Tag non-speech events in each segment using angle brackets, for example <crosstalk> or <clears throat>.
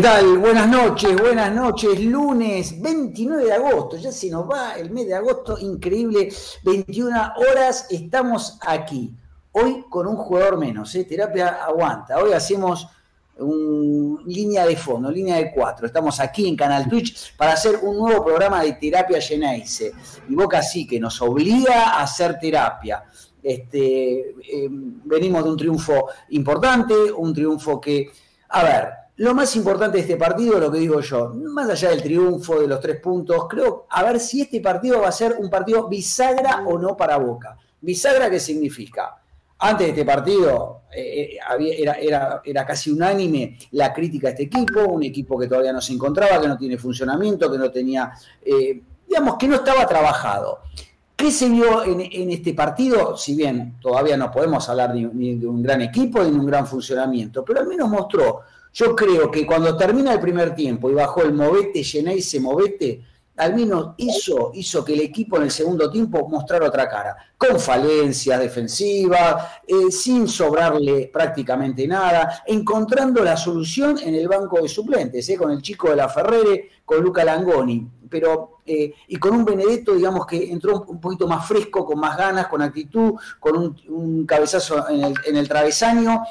tal? Buenas noches, buenas noches. Lunes 29 de agosto, ya se nos va el mes de agosto, increíble. 21 horas, estamos aquí. Hoy con un jugador menos, ¿eh? terapia aguanta. Hoy hacemos un, línea de fondo, línea de cuatro. Estamos aquí en Canal Twitch para hacer un nuevo programa de terapia Geneise. Y Boca sí que nos obliga a hacer terapia. Este, eh, venimos de un triunfo importante, un triunfo que, a ver, lo más importante de este partido, lo que digo yo, más allá del triunfo, de los tres puntos, creo, a ver si este partido va a ser un partido bisagra o no para Boca. ¿Bisagra qué significa? Antes de este partido eh, era, era, era, casi unánime la crítica a este equipo, un equipo que todavía no se encontraba, que no tiene funcionamiento, que no tenía, eh, digamos, que no estaba trabajado. ¿Qué se vio en, este partido? Si bien todavía no podemos hablar ni, de un gran equipo ni de un gran funcionamiento, pero al menos mostró. Yo creo que cuando termina el primer tiempo y bajó el movete, llené ese movete, al menos hizo, hizo que el equipo en el segundo tiempo mostrara otra cara, con falencias defensivas, eh, sin sobrarle prácticamente nada, encontrando la solución en el banco de suplentes, eh, con el chico de la Ferrere, con Luca Langoni, pero eh, y con un Benedetto, digamos que entró un poquito más fresco, con más ganas, con actitud, con un, cabezazo en el, en el travesaño.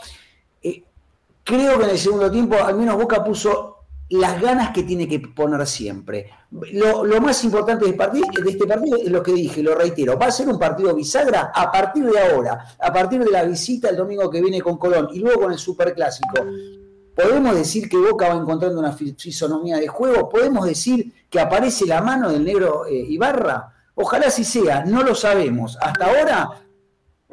Creo que en el segundo tiempo, al menos Boca puso las ganas que tiene que poner siempre. Lo, más importante de, este partido es lo que dije, lo reitero, va a ser un partido bisagra a partir de ahora, a partir de la visita el domingo que viene con Colón y luego con el Superclásico. ¿Podemos decir que Boca va encontrando una fisonomía de juego? ¿Podemos decir que aparece la mano del negro eh, Ibarra? Ojalá así sea, no lo sabemos. Hasta ahora,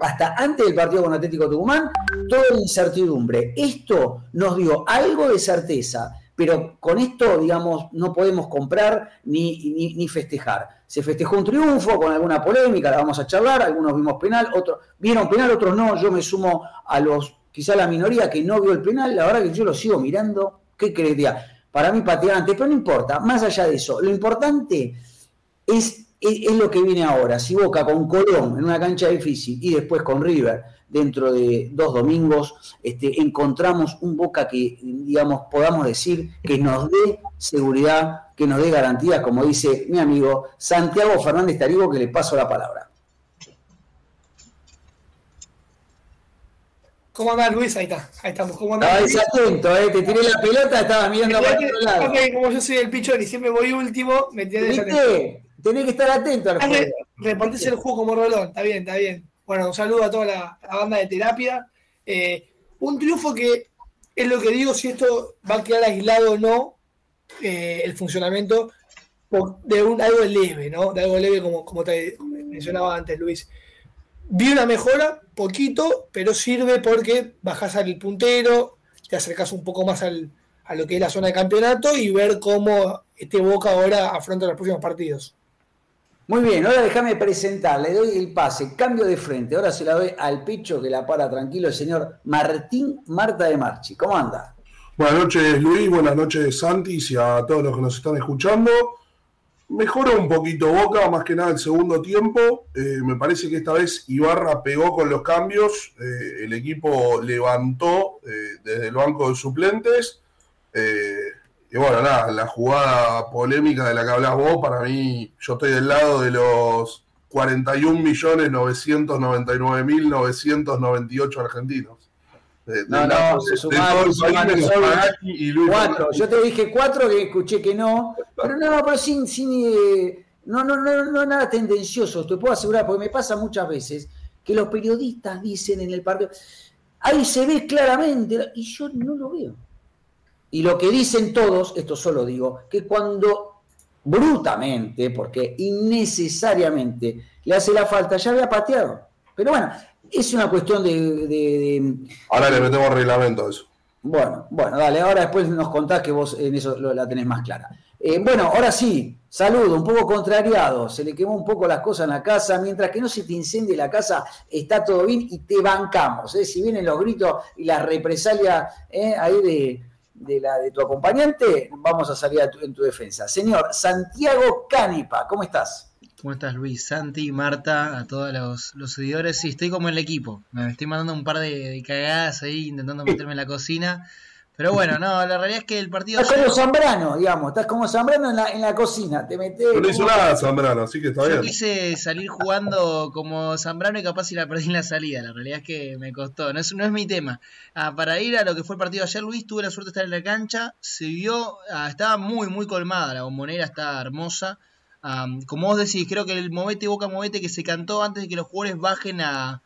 hasta antes del partido con Atlético Tucumán, toda incertidumbre. Esto nos dio algo de certeza pero con esto, digamos, no podemos comprar ni, ni, festejar. Se festejó un triunfo con alguna polémica, la vamos a charlar, algunos vimos penal, otros vieron penal, otros no, yo me sumo a los, quizá la minoría que no vio el penal, la verdad que yo lo sigo mirando, ¿qué creería? Para mí patear antes, pero no importa, más allá de eso, lo importante es, es lo que viene ahora, si Boca con Colón en una cancha difícil y después con River, dentro de dos domingos, este, encontramos un Boca que, digamos, podamos decir que nos dé seguridad, que nos dé garantía, como dice mi amigo Santiago Fernández Tarigo, que le paso la palabra. ¿Cómo andás, Luis? Ahí está, ahí estamos. ¿Cómo andás? atento, ¿eh? te tiré la pelota, estaba mirando para otro lado. como yo soy el pichón y siempre voy último, me tienes Tenés que estar atento al juego. Repartís el juego como rolón, está bien, está bien. Bueno, un saludo a toda la, banda de terapia. Eh, un triunfo que es lo que digo, si esto va a quedar aislado o no, eh, el funcionamiento de un, algo leve, ¿no? De algo leve, como, como te mencionaba antes, Luis. Vi una mejora, poquito, pero sirve porque bajás al puntero, te acercas un poco más al, a lo que es la zona de campeonato y ver cómo este Boca ahora afronta los próximos partidos. Muy bien, ahora déjame presentar, le doy el pase, cambio de frente, ahora se la doy al pecho que la para tranquilo el señor Martín Marta de Marchi. ¿Cómo anda? Buenas noches Luis, buenas noches Santi y a todos los que nos están escuchando. Mejoró un poquito Boca, más que nada el segundo tiempo. Eh, me parece que esta vez Ibarra pegó con los cambios, eh, el equipo levantó eh, desde el banco de suplentes. Y bueno, nada, la jugada polémica de la que hablas vos, para mí, yo estoy del lado de los 41.999.998 argentinos. no, no, cuatro. Yo te dije cuatro que escuché que no, pero no, pero sin, sin eh, no, no, no, no, nada tendencioso, te puedo asegurar, porque me pasa muchas veces que los periodistas dicen en el partido, ahí se ve claramente, y yo no lo veo. Y lo que dicen todos, esto solo digo, que cuando brutamente, porque innecesariamente le hace la falta, ya había pateado. Pero bueno, es una cuestión de... ahora le metemos reglamento a eso. Bueno, bueno, dale, ahora después nos contás que vos en eso la tenés más clara. Eh, bueno, ahora sí, saludo, un poco contrariado, se le quemó un poco las cosas en la casa, mientras que no se te incendie la casa, está todo bien y te bancamos. ¿eh? Si vienen los gritos y las represalias ¿eh? ahí de, de la de tu acompañante, vamos a salir en tu defensa. Señor Santiago Canipa, ¿cómo estás? ¿Cómo estás, Luis? Santi, Marta, a todos los, seguidores. Sí, estoy como en el equipo. Me estoy mandando un par de, cagadas ahí, intentando meterme en la cocina. Pero bueno, no, la realidad es que el partido. Estás como Zambrano, digamos, estás como Zambrano en la, en la cocina, te metes. No hizo nada Zambrano, así que está Yo bien. quise salir jugando como Zambrano y capaz si la perdí en la salida. La realidad es que me costó. No es, no es mi tema. Ah, para ir a lo que fue el partido de ayer, Luis, tuve la suerte de estar en la cancha. Se vio, ah, estaba muy, muy colmada. La bombonera está hermosa. Ah, como vos decís, creo que el movete boca movete que se cantó antes de que los jugadores bajen a,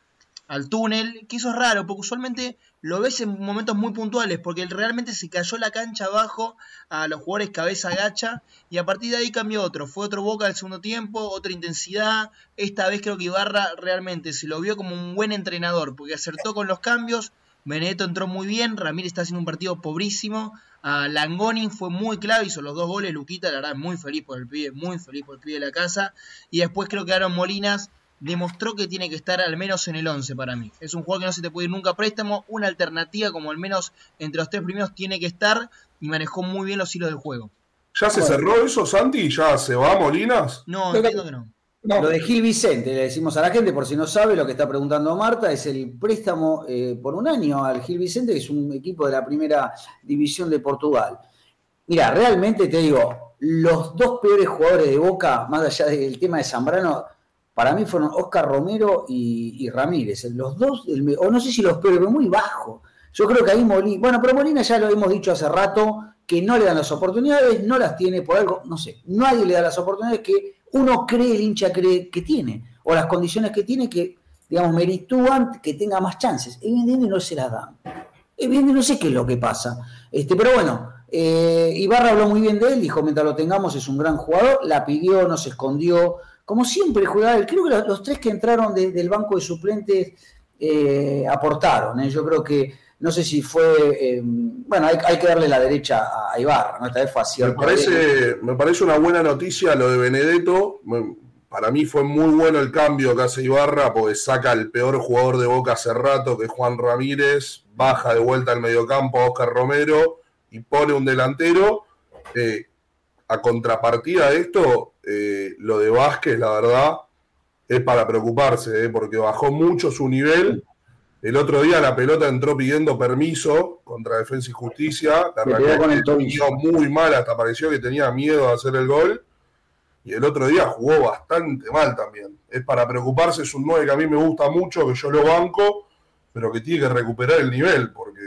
al túnel, que eso es raro, porque usualmente lo ves en momentos muy puntuales, porque realmente se cayó la cancha abajo a los jugadores cabeza agacha, y a partir de ahí cambió otro, fue otro Boca al segundo tiempo, otra intensidad, esta vez creo que Ibarra realmente se lo vio como un buen entrenador, porque acertó con los cambios, Benedetto entró muy bien, Ramírez está haciendo un partido pobrísimo, a Langoni fue muy clave, hizo los dos goles, Luquita la verdad muy feliz por el pibe, muy feliz por el pibe de la casa, y después creo que Aaron Molinas demostró que tiene que estar al menos en el 11 para mí. Es un jugador que no se te puede ir nunca a préstamo, una alternativa como al menos entre los tres primeros tiene que estar y manejó muy bien los hilos del juego. ¿Ya se cerró eso, Santi? ¿Ya se va Molinas? No, entiendo que no. No, Lo de Gil Vicente, le decimos a la gente, por si no sabe, lo que está preguntando Marta, es el préstamo eh, por un año al Gil Vicente, que es un equipo de la primera división de Portugal. Mira, realmente te digo, los dos peores jugadores de Boca, más allá del tema de Zambrano, para mí fueron Oscar Romero y, Ramírez. Los dos, o no sé si los peores, pero muy bajo. Yo creo que ahí Molina, bueno, pero Molina ya lo hemos dicho hace rato, que no le dan las oportunidades, no las tiene por algo, no sé, nadie le da las oportunidades que uno cree, el hincha cree que tiene, o las condiciones que tiene que, digamos, meritúan que tenga más chances. Evidentemente no se las dan. Evidentemente no sé qué es lo que pasa. Este, pero bueno, eh, Ibarra habló muy bien de él, dijo, mientras lo tengamos es un gran jugador, la pidió, no se escondió, como siempre jugaba él. Creo que los, los tres que entraron de- del banco de suplentes eh, aportaron. ¿eh? Yo creo que, no sé si fue, eh, bueno, hay, hay que darle la derecha a, Ibarra, ¿no? Esta vez fue Me parece, me parece una buena noticia lo de Benedetto. Para mí fue muy bueno el cambio que hace Ibarra, porque saca al peor jugador de Boca hace rato, que es Juan Ramírez, baja de vuelta al mediocampo a Oscar Romero y pone un delantero. A contrapartida de esto, eh, lo de Vázquez, la verdad, es para preocuparse, eh, porque bajó mucho su nivel. El otro día la pelota entró pidiendo permiso contra Defensa y Justicia. La realidad muy mal, hasta pareció que tenía miedo de hacer el gol. Y el otro día jugó bastante mal también. Es para preocuparse, es un 9 que a mí me gusta mucho, que yo lo banco, pero que tiene que recuperar el nivel, porque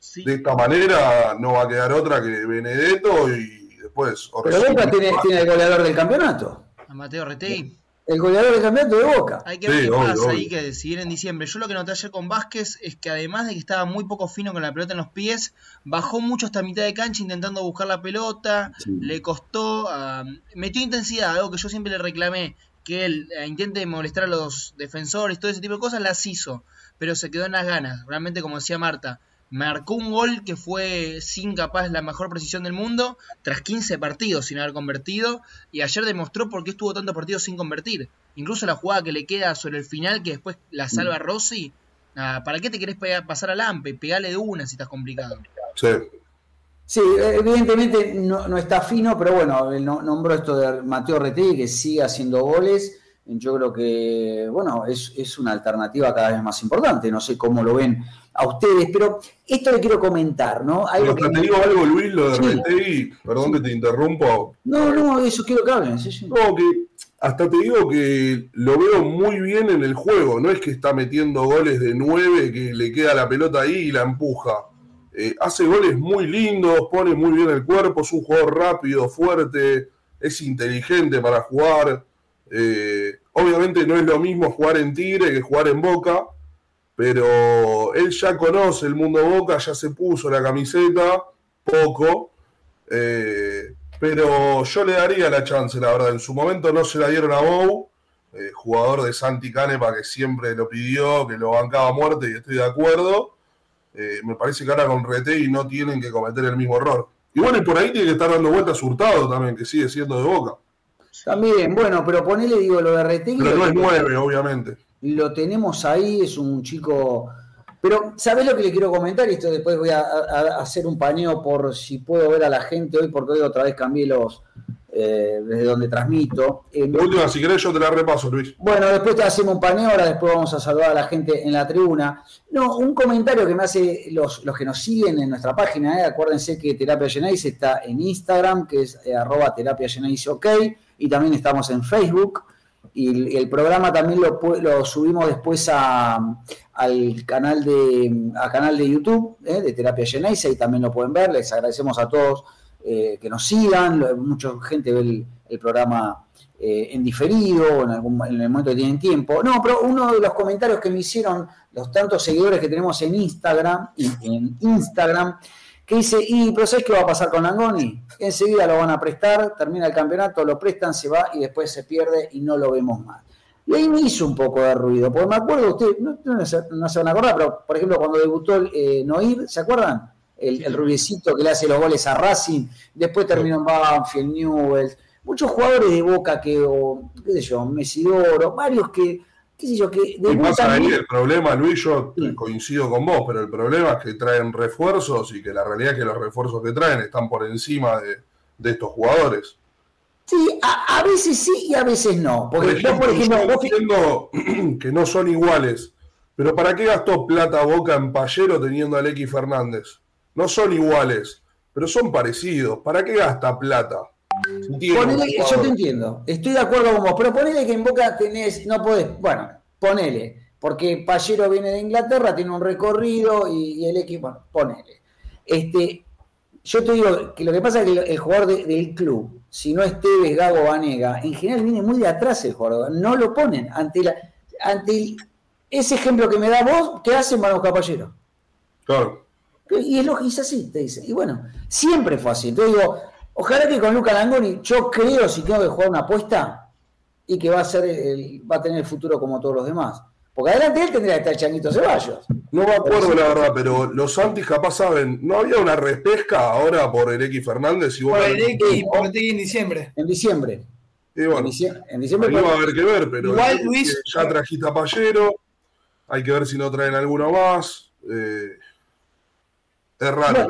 Sí. de esta manera no va a quedar otra que Benedetto y después Pero Boca tiene, tiene el goleador del campeonato. A Mateo Retegui. El goleador del campeonato de Boca. Hay que ver Sí, qué obvio, pasa ahí que viene en diciembre. Yo lo que noté ayer con Vázquez es que además de que estaba muy poco fino con la pelota en los pies, bajó mucho hasta mitad de cancha intentando buscar la pelota, Sí. le costó, ah, metió intensidad, algo que yo siempre le reclamé, que él eh, intente molestar a los defensores, todo ese tipo de cosas, las hizo, pero se quedó en las ganas. Realmente, como decía Marta, marcó un gol que fue sin capaz la mejor precisión del mundo, tras 15 partidos sin haber convertido, y ayer demostró por qué estuvo tantos partidos sin convertir. Incluso la jugada que le queda sobre el final, que después la salva Rossi, ah, ¿para qué te querés pegar- pasar al AMPE? Pegale de una si estás complicado. Sí. Sí, evidentemente no, no está fino, pero bueno, nombró esto de Mateo Retegui, que sigue haciendo goles. Yo creo que, bueno, es, es una alternativa cada vez más importante. No sé cómo lo ven a ustedes, pero esto le quiero comentar, ¿no? Algo Pero que- te digo algo, Luis, lo de Sí. Retegui, perdón que te interrumpo, No, no, eso quiero que hablen. sí, sí. No, que hasta te digo que lo veo muy bien en el juego. No es que está metiendo goles de nueve, que le queda la pelota ahí y la empuja. Eh, hace goles muy lindos, pone muy bien el cuerpo, es un jugador rápido, fuerte, es inteligente para jugar. Eh, obviamente no es lo mismo jugar en Tigre que jugar en Boca, pero él ya conoce el mundo Boca, ya se puso la camiseta, poco. Eh, pero yo le daría la chance, la verdad. En su momento no se la dieron a Bou, eh, jugador de Santi Canepa que siempre lo pidió, que lo bancaba a muerte y estoy de acuerdo. Me parece que ahora con Retegui no tienen que cometer el mismo error. Y bueno, y por ahí tiene que estar dando vueltas Hurtado también, que sigue siendo de boca. También, bueno, pero ponele, digo, lo de Retegui. Pero no es lo- nueve, obviamente. lo tenemos ahí, es un chico. Pero, ¿sabés lo que le quiero comentar? Y esto después voy a, a- a hacer un paneo por si puedo ver a la gente hoy, porque hoy otra vez cambié los, eh, desde donde transmito. Eh, última, si querés yo te la repaso, Luis. Bueno, después te hacemos un paneo, ahora después vamos a saludar a la gente en la tribuna. No, un comentario que me hace los, los que nos siguen en nuestra página, eh, acuérdense que Terapia Genesis está en Instagram, que es eh, arroba terapia Genesis ok, y también estamos en Facebook. Y el, programa también lo, subimos después al canal de, a canal de YouTube de Terapia Genesis, y también lo pueden ver. Les agradecemos a todos eh, que nos sigan, mucha gente ve el, programa eh, en diferido, en, algún, en el momento que tienen tiempo. No, pero uno de los comentarios que me hicieron los tantos seguidores que tenemos en Instagram, en Instagram, que dice, y pero ¿sabes qué va a pasar con Langoni? Enseguida lo van a prestar, termina el campeonato, lo prestan, se va y después se pierde y no lo vemos más. Y ahí me hizo un poco de ruido, porque me acuerdo, ustedes no, se, van a acordar, pero por ejemplo cuando debutó eh, Noir, ¿se acuerdan? el, el rubiecito que le hace los goles a Racing, después terminó en Banfield, Newell's, muchos jugadores de Boca que, o, qué sé yo, Mesidoro, varios que, qué sé yo, que el problema, Luis, yo coincido con vos, pero el problema es que traen refuerzos y que la realidad es que los refuerzos que traen están por encima de, estos jugadores. Sí, a, veces sí y a veces no. Porque por ejemplo, <clears throat> que no son iguales. Pero ¿para qué gastó plata Boca en Pallero teniendo a X Fernández? No son iguales, pero son parecidos. ¿Para qué gasta plata? Yo te entiendo, estoy de acuerdo con vos, pero ponele que en Boca tenés, no podés, bueno, ponele, porque Pallero viene de Inglaterra, tiene un recorrido y, el equipo, bueno, ponele. Este, yo te digo que lo que pasa es que el, jugador del club, si no es Tevez, Gago, Vanega, en general viene muy de atrás el jugador, no lo ponen ante la, ante ese ejemplo que me da vos, ¿qué hace Manu Caballero? Claro. Y es, lo, es así, te dice. Y bueno, siempre fue así. Entonces digo, ojalá que con Luca Langoni, yo creo, si tengo que jugar una apuesta, y que va a ser el, va a tener el futuro como todos los demás. Porque adelante de él tendría que estar Changuito Ceballos. No me acuerdo la verdad, pero los Santis capaz saben, ¿no había una repesca ahora por el X Fernández? Y por el X, por el en diciembre. En diciembre. Y bueno, en diciembre, no va a haber que ver, pero igual, Luis, ya trajiste a Pallero, hay que ver si no traen alguno más. Eh, es raro.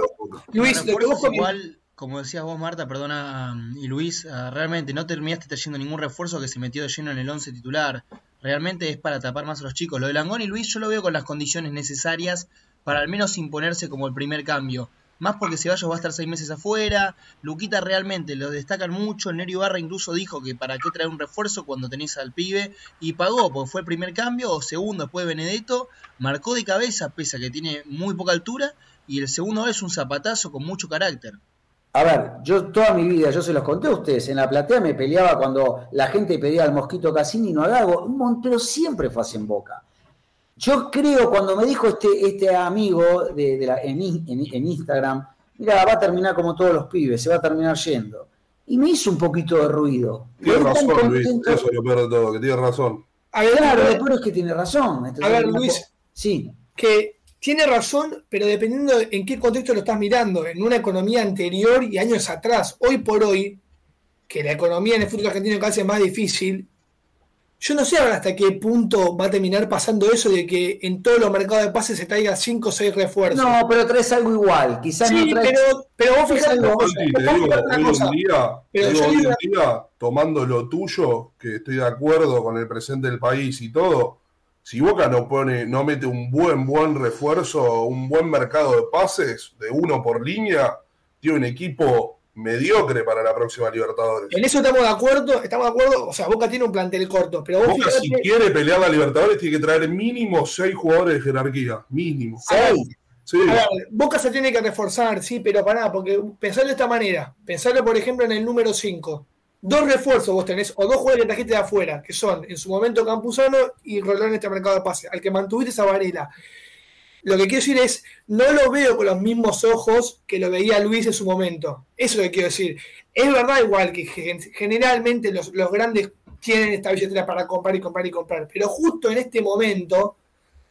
Luis, igual, como decías vos, Marta, perdona, y Luis, ah, realmente no terminaste trayendo ningún refuerzo que se metió de lleno en el 11 titular. Realmente es para tapar más a los chicos. Lo de Langón y Luis yo lo veo con las condiciones necesarias para al menos imponerse como el primer cambio. Más porque Ceballos va a estar seis meses afuera. Luquita realmente lo destacan mucho. Nerio Barra incluso dijo que para qué traer un refuerzo cuando tenés al pibe. Y pagó, porque fue el primer cambio. O segundo, después Benedetto. Marcó de cabeza, pese a que tiene muy poca altura y el segundo es un zapatazo con mucho carácter. A ver, yo toda mi vida, yo se los conté a ustedes, en la platea me peleaba cuando la gente pedía al Mosquito Cassini y no al Gago, Montero siempre fue así en boca. Yo creo, cuando me dijo este, este amigo de, la, en, Instagram, mira, va a terminar como todos los pibes, se va a terminar yendo. Y me hizo un poquito de ruido. Tiene razón, Luis, eso es lo peor de todo, que tiene razón. A ver, claro, lo peor es que tiene razón. a ver, Luis, sí. que tiene razón, pero dependiendo en qué contexto lo estás mirando, en una economía anterior y años atrás. Hoy por hoy, que la economía en el fútbol argentino cada vez es más difícil, yo no sé ahora hasta qué punto va a terminar pasando eso de que en todos los mercados de pases se traiga 5 o 6 refuerzos. No, pero traes algo igual. Quizás sí, no traes... pero, pero vos fijate algo. hoy en día, tomando lo tuyo, que estoy de acuerdo con el presente del país y todo, si Boca no pone, no mete un buen, buen refuerzo, un buen mercado de pases, de uno por línea, tiene un equipo mediocre para la próxima Libertadores. En eso estamos de acuerdo, estamos de acuerdo, o sea, Boca tiene un plantel corto, pero Boca si quiere pelear la Libertadores tiene que traer mínimo seis jugadores de jerarquía, mínimo. Seis. Sí. Boca se tiene que reforzar, sí, pero para nada, porque pensarlo de esta manera, pensarlo por ejemplo en el número 5 dos refuerzos vos tenés, o dos jugadores que trajiste de afuera, que son en su momento Campuzano y Rolón en este mercado de pase, al que mantuviste esa Varela. Lo que quiero decir es, no lo veo con los mismos ojos que lo veía Luis en su momento. Eso es lo que quiero decir. Es verdad igual que generalmente los, los grandes tienen esta billetera para comprar y comprar y comprar, pero justo en este momento,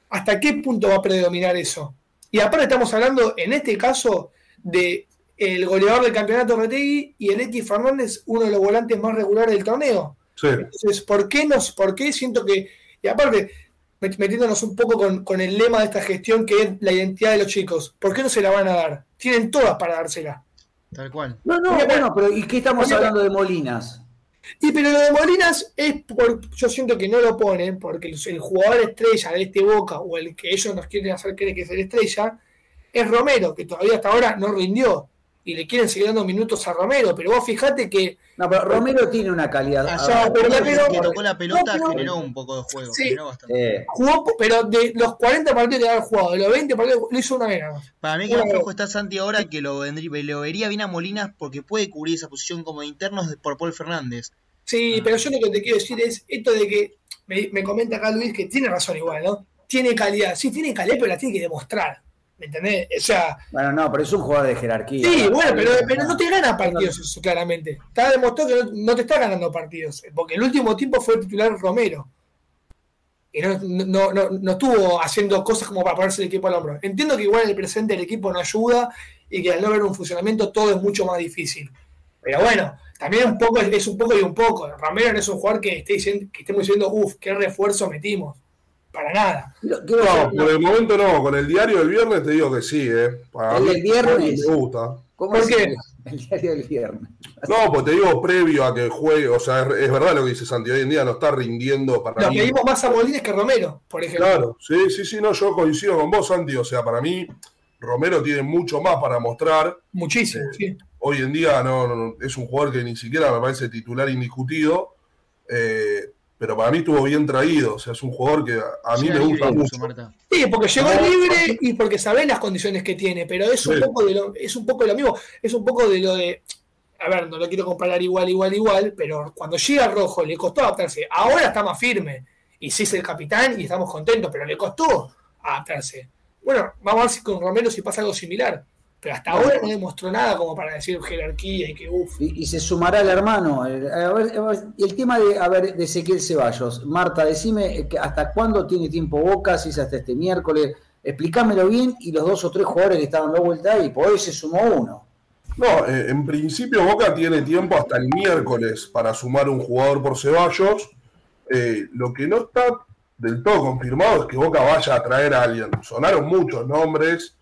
¿hasta qué punto va a predominar eso? Y aparte estamos hablando, en este caso, de el goleador del campeonato Retegui y el X Fernández, uno de los volantes más regulares del torneo. Entonces, ¿por qué, nos, ¿por qué siento que, y aparte, metiéndonos un poco con, el lema de esta gestión que es la identidad de los chicos, ¿por qué no se la van a dar? Tienen todas para dársela. Tal cual. No, no, bueno, pero ¿y qué estamos hablando de Molinas? Y pero lo de Molinas es por, yo siento que no lo ponen porque el, jugador estrella de este Boca o el que ellos nos quieren hacer creer que es el estrella es Romero, que todavía hasta ahora no rindió y le quieren seguir dando minutos a Romero, pero vos fijate que. No, pero Romero tiene una calidad. Allá, pero que tocó la pelota generó un poco de juego. Sí, bastante. Jugó, pero de los 40 partidos que había jugado, de los 20 partidos, lo hizo una vez Para mí que lo flojo está Santi ahora que lo, vendría, lo vería bien a Molinas porque puede cubrir esa posición como de internos por Paul Fernández. Sí, ah. pero yo lo que te quiero decir es esto de que me, me comenta acá Luis que tiene razón igual, ¿no? Tiene calidad, sí, tiene calidad, pero la tiene que demostrar. ¿Me entendés? O sea. Bueno, no, pero es un jugador de jerarquía. Sí, bueno, pero, pero no te gana partidos, eso, claramente. Está demostrado que no, te está ganando partidos. Porque el último tiempo fue el titular Romero. Y no, no, no, no, estuvo haciendo cosas como para ponerse el equipo al hombro. Entiendo que igual en el presente el equipo no ayuda y que al no ver un funcionamiento todo es mucho más difícil. Pero bueno, también un poco es un poco y un poco. Romero no es un jugador que esté diciendo, que estemos diciendo, uff, qué refuerzo metimos para nada. No, por el momento no, con el diario del viernes te digo que sí, ¿eh? Para el del viernes. Me gusta. ¿Cómo es que <laughs> el diario del viernes? No, pues te digo previo a que juegue, o sea, es, verdad lo que dice Santi, hoy en día no está rindiendo para Lo que vimos más a Molines que Romero, por ejemplo. Claro, sí, sí, sí, no, yo coincido con vos, Santi, o sea, para mí Romero tiene mucho más para mostrar. Muchísimo, eh, sí. Hoy en día no, es un jugador que ni siquiera me parece titular indiscutido. Eh, pero para mí estuvo bien traído. O sea, es un jugador que a mí me gusta mucho. Sí, porque llegó libre y porque sabe las condiciones que tiene, pero es un, poco de lo, es un poco de lo mismo. Es un poco de lo de. A ver, no lo quiero comparar igual, igual, igual, pero cuando llega Rojo le costó adaptarse. Ahora está más firme. Y sí es el capitán y estamos contentos, pero le costó adaptarse. Bueno, vamos a ver si con Romero si pasa algo similar. Pero hasta ahora no demostró nada como para decir jerarquía y que uff. Y, se sumará el hermano. El, el tema de, a ver, de Ezequiel Ceballos. Marta, decime eh, hasta cuándo tiene tiempo Boca, si es hasta este miércoles. Explícamelo bien y los dos o tres jugadores que estaban de vuelta y por hoy se sumó uno. No, eh, en principio Boca tiene tiempo hasta el miércoles para sumar un jugador por Ceballos. Eh, lo que no está del todo confirmado es que Boca vaya a traer a alguien. Sonaron muchos nombres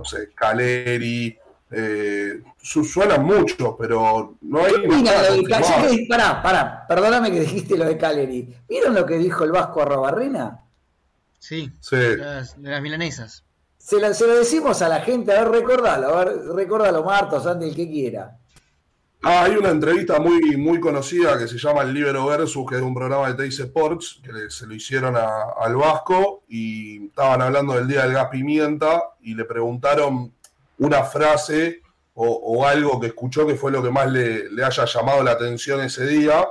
no sé, Caleri, eh, suenan mucho, pero no hay. Mira, lo de Caleri, pará, pará, perdóname que dijiste lo de Caleri. ¿Vieron lo que dijo el Vasco Arrobarrena? Sí, sí. De, las, milanesas. Se, lo decimos a la gente, a ver, recordalo, a ver, recordalo, Marta, Santi, el que quiera. Ah, hay una entrevista muy, muy conocida que se llama El Libero Versus, que es un programa de Teis Sports, que se lo hicieron al Vasco y estaban hablando del Día del Gas Pimienta y le preguntaron una frase o, algo que escuchó que fue lo que más le, haya llamado la atención ese día.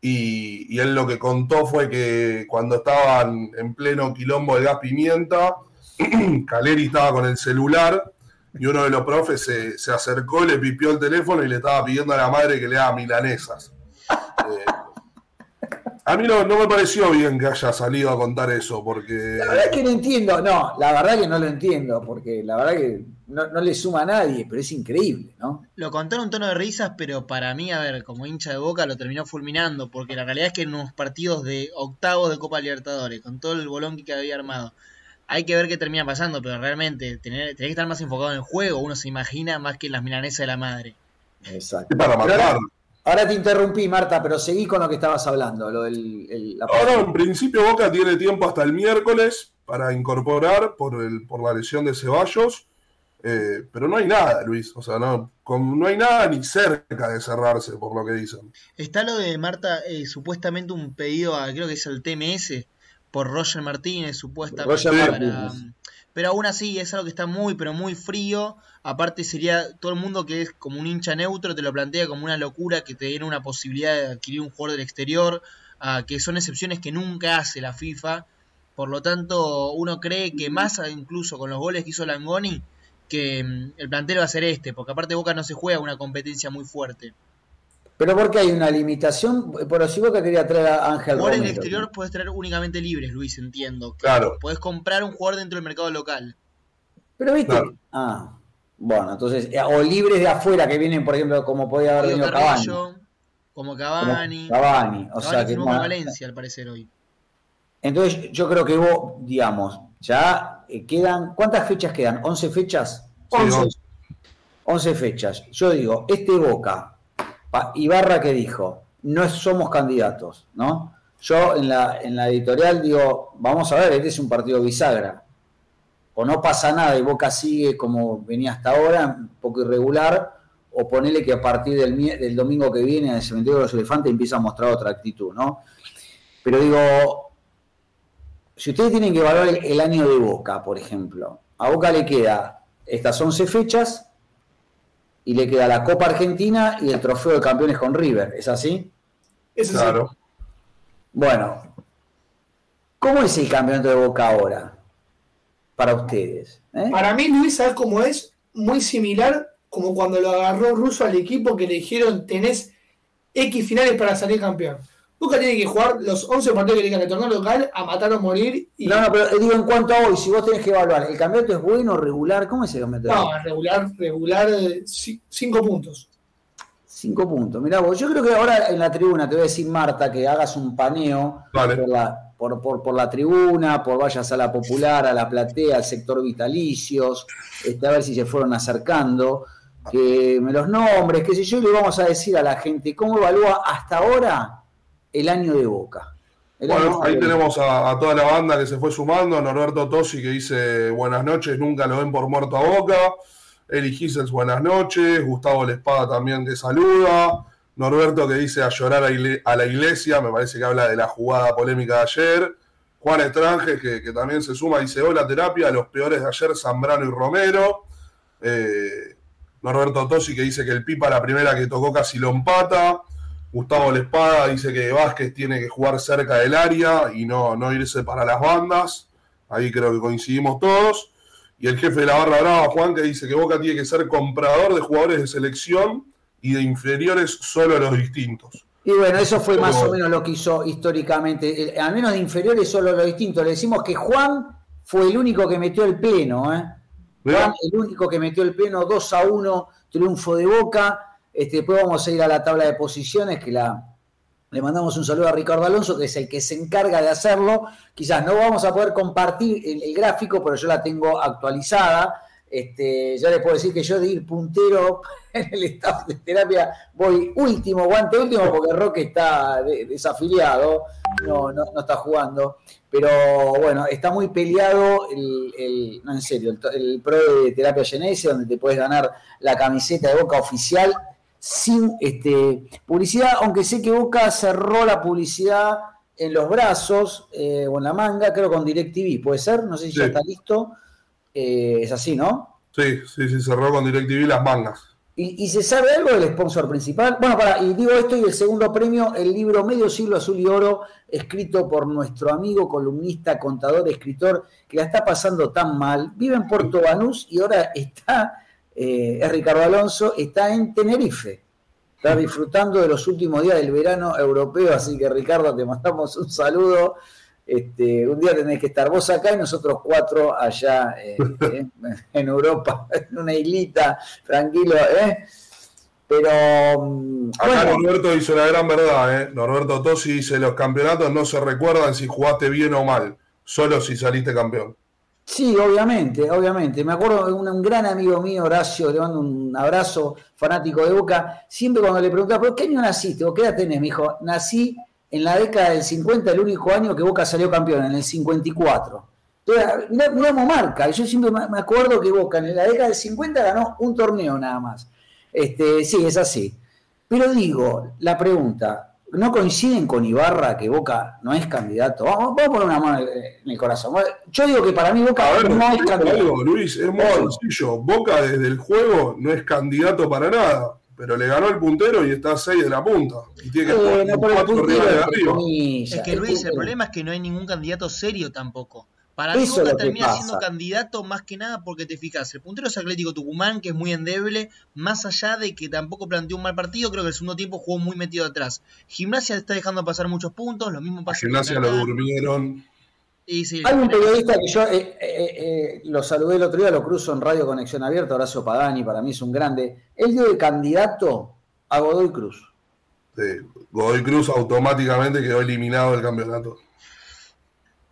Y, y, él lo que contó fue que cuando estaban en pleno quilombo del gas pimienta, <clears throat> Caleri estaba con el celular y uno de los profes se, acercó, le pipió el teléfono y le estaba pidiendo a la madre que le haga milanesas. Eh, a mí no, me pareció bien que haya salido a contar eso, porque... La verdad es que no entiendo, no, la verdad que no lo entiendo, porque la verdad que no, le suma a nadie, pero es increíble, ¿no? Lo contó en un tono de risas, pero para mí, a ver, como hincha de boca lo terminó fulminando, porque la realidad es que en unos partidos de octavos de Copa Libertadores, con todo el bolón que había armado, hay que ver qué termina pasando, pero realmente tener, que estar más enfocado en el juego, uno se imagina más que en las milanesas de la madre. Exacto. Para matar. Ahora, te interrumpí, Marta, pero seguí con lo que estabas hablando. Lo del, ahora, en principio, Boca tiene tiempo hasta el miércoles para incorporar por, el, por la lesión de Ceballos. Eh, pero no hay nada, Luis. O sea, no, no hay nada ni cerca de cerrarse, por lo que dicen. Está lo de Marta, eh, supuestamente un pedido a, creo que es el TMS, por Roger Martínez, supuestamente. Pero aún así es algo que está muy, pero muy frío. Aparte sería todo el mundo que es como un hincha neutro, te lo plantea como una locura que te den una posibilidad de adquirir un jugador del exterior, que son excepciones que nunca hace la FIFA. Por lo tanto, uno cree que más incluso con los goles que hizo Langoni, que mm, el plantel va a ser este, porque aparte Boca no se juega una competencia muy fuerte. Pero porque hay una limitación, por si Boca quería traer a Ángel Jugador en el exterior puedes traer únicamente libres, Luis, entiendo. Claro. Puedes comprar un jugador dentro del mercado local. Pero viste. Ah, bueno, entonces, eh, o libres de afuera que vienen, por ejemplo, como podía haber venido Cavani. Como Cavani. Cavani, o sea que. Valencia, al parecer, hoy. Entonces, yo creo que vos, digamos, ya eh, quedan. ¿Cuántas fechas quedan? ¿11 fechas? 11. 11 fechas. Yo digo, este Boca, Ibarra que dijo, no somos candidatos, ¿no? Yo en la, en la editorial digo, vamos a ver, este es un partido bisagra. O no pasa nada y Boca sigue como venía hasta ahora, un poco irregular, o ponele que a partir del, domingo que viene en el cementerio de los elefantes empieza a mostrar otra actitud, ¿no? Pero digo, si ustedes tienen que evaluar el, año de Boca, por ejemplo, a Boca le queda estas 11 fechas y le queda la Copa Argentina y el Trofeo de Campeones con River, ¿es así? Es claro. Bueno, ¿cómo es el campeonato de Boca ahora para ustedes? Eh? Para mí, Luis, ¿sabes cómo es? Muy similar como cuando lo agarró Russo al equipo que le dijeron tenés X finales para salir campeón. Boca tiene que jugar los 11 partidos que le quedan el torneo local a matar o morir. Y... No, no, pero digo en cuanto a hoy, si vos tenés que evaluar, ¿el campeonato es bueno, regular? ¿Cómo es el campeonato? No, regular, regular, 5 puntos. 5 puntos. Mirá vos, yo creo que ahora en la tribuna te voy a decir, Marta, que hagas un paneo por, la, por, por, por, la tribuna, por vayas a la popular, a la platea, al sector vitalicios, este, a ver si se fueron acercando, que me los nombres, qué sé yo, y le vamos a decir a la gente cómo evalúa hasta ahora el año de Boca. bueno, ahí tenemos a, toda la banda que se fue sumando, Norberto Tosi que dice buenas noches, nunca lo ven por muerto a Boca, Eli Gisels buenas noches, Gustavo Lespada también te saluda, Norberto que dice a llorar a, la iglesia, me parece que habla de la jugada polémica de ayer, Juan Estrange que, que también se suma, dice hola terapia, los peores de ayer, Zambrano y Romero, eh, Norberto Tosi que dice que el Pipa la primera que tocó casi lo empata, Gustavo Lespada dice que Vázquez tiene que jugar cerca del área y no, no irse para las bandas. Ahí creo que coincidimos todos. Y el jefe de la barra brava, Juan, que dice que Boca tiene que ser comprador de jugadores de selección y de inferiores solo a los distintos. Y bueno, eso fue más o menos lo que hizo históricamente. Al menos de inferiores solo a los distintos. Le decimos que Juan fue el único que metió el pleno. ¿eh? Juan, el único que metió el pleno 2 a 1, triunfo de Boca este, después vamos a ir a la tabla de posiciones, que la, le mandamos un saludo a Ricardo Alonso, que es el que se encarga de hacerlo. Quizás no vamos a poder compartir el, gráfico, pero yo la tengo actualizada. Este, ya les puedo decir que yo de ir puntero <laughs> en el staff de terapia voy último, guante último, porque Roque está desafiliado, no, no, está jugando. Pero bueno, está muy peleado el, no en serio, el, el pro de terapia Genese, donde te puedes ganar la camiseta de boca oficial sin este, publicidad, aunque sé que Boca cerró la publicidad en los brazos eh, o en la manga, creo con DirecTV, ¿puede ser? No sé si ya está listo. Eh, es así, ¿no? Sí, sí, sí, cerró con DirecTV las mangas. ¿Y, se sabe algo del sponsor principal? Bueno, para, y digo esto y el segundo premio, el libro Medio Siglo Azul y Oro, escrito por nuestro amigo, columnista, contador, escritor, que la está pasando tan mal. Vive en Puerto Banús y ahora está eh, es Ricardo Alonso, está en Tenerife. Está disfrutando de los últimos días del verano europeo, así que Ricardo, te mandamos un saludo. Este, un día tenés que estar vos acá y nosotros cuatro allá eh, eh, <laughs> en Europa, en una islita, tranquilo, Pero. Mm, acá Norberto hizo la gran verdad, ¿eh? Norberto Tosi dice: los campeonatos no se recuerdan si jugaste bien o mal, solo si saliste campeón. Sí, obviamente, obviamente. Me acuerdo de un, gran amigo mío, Horacio, le mando un abrazo, fanático de Boca, siempre cuando le preguntaba, ¿por qué año naciste o qué edad tenés? Me dijo, nací en la década del 50, el único año que Boca salió campeón, en el 54. Entonces, no marca, yo siempre me acuerdo que Boca en la década del 50 ganó un torneo nada más. Este, sí, es así. Pero digo, la pregunta, no coinciden con Ibarra que Boca no es candidato. Vamos, a poner una mano en el corazón. Yo digo que para mí Boca no es candidato. Luis, es muy sencillo. Boca desde el juego no es candidato para nada. Pero le ganó el puntero y está a 6 de la punta. Y tiene que eh, no, de arriba. Es que Luis, el problema es que no hay ningún candidato serio tampoco. Para mí Boca termina siendo candidato más que nada porque te fijas, el puntero es Atlético Tucumán, que es muy endeble, más allá de que tampoco planteó un mal partido, creo que el segundo tiempo jugó muy metido atrás. Gimnasia está dejando pasar muchos puntos, lo mismo pasa Gimnasia lo durmieron. Hay un periodista que yo eh, eh, eh, lo saludé el otro día, lo cruzo en Radio Conexión Abierta, Horacio Pagani, para mí es un grande. Él dio de candidato a Godoy Cruz. Sí, Godoy Cruz automáticamente quedó eliminado del campeonato.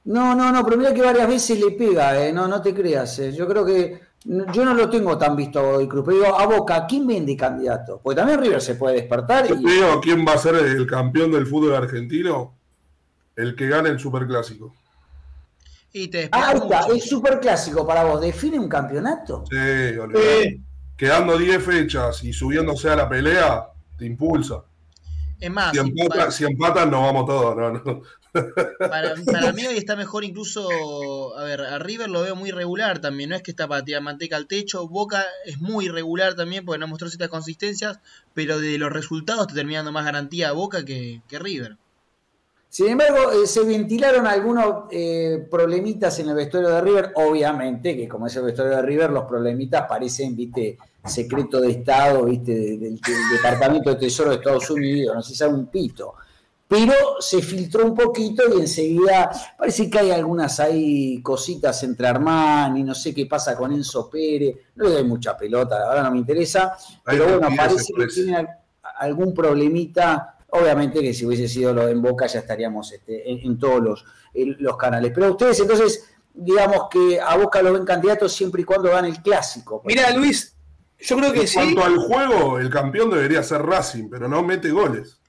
No, no, no, pero mira que varias veces le pega, eh, no, no te creas. Eh. Yo creo que yo no lo tengo tan visto a Godoy Cruz, pero digo, a Boca, ¿quién vende candidato? Porque también River se puede despertar. Yo digo, ¿quién va a ser el campeón del fútbol argentino? El que gane el superclásico. Y te ah, está, el superclásico para vos, ¿define un campeonato? Sí, eh. Quedando 10 fechas y subiéndose a la pelea, te impulsa. Es más, si, empatan, nos vamos todos. No, Para, para, mí hoy está mejor incluso, a ver, a River lo veo muy regular también, no es que está para manteca al techo, Boca es muy regular también porque no mostró ciertas consistencias, pero de los resultados está terminando más garantía a Boca que, River. Sin embargo, eh, se ventilaron algunos eh, problemitas en el vestuario de River, obviamente que como es el vestuario de River, los problemitas parecen, viste, secreto de Estado, viste, del, Departamento de Tesoro de Estados Unidos, no sé si sabe un pito pero se filtró un poquito y enseguida parece que hay algunas ahí cositas entre Armani, no sé qué pasa con Enzo Pérez, no le doy mucha pelota, la verdad no me interesa, pero bueno, parece que tiene algún problemita, obviamente que si hubiese sido lo de en Boca ya estaríamos este, en, todos los, los canales, pero ustedes entonces, digamos que a Boca lo ven candidatos siempre y cuando van el clásico. Mira Luis, yo creo que sí. En cuanto al juego, el campeón debería ser Racing, pero no mete goles.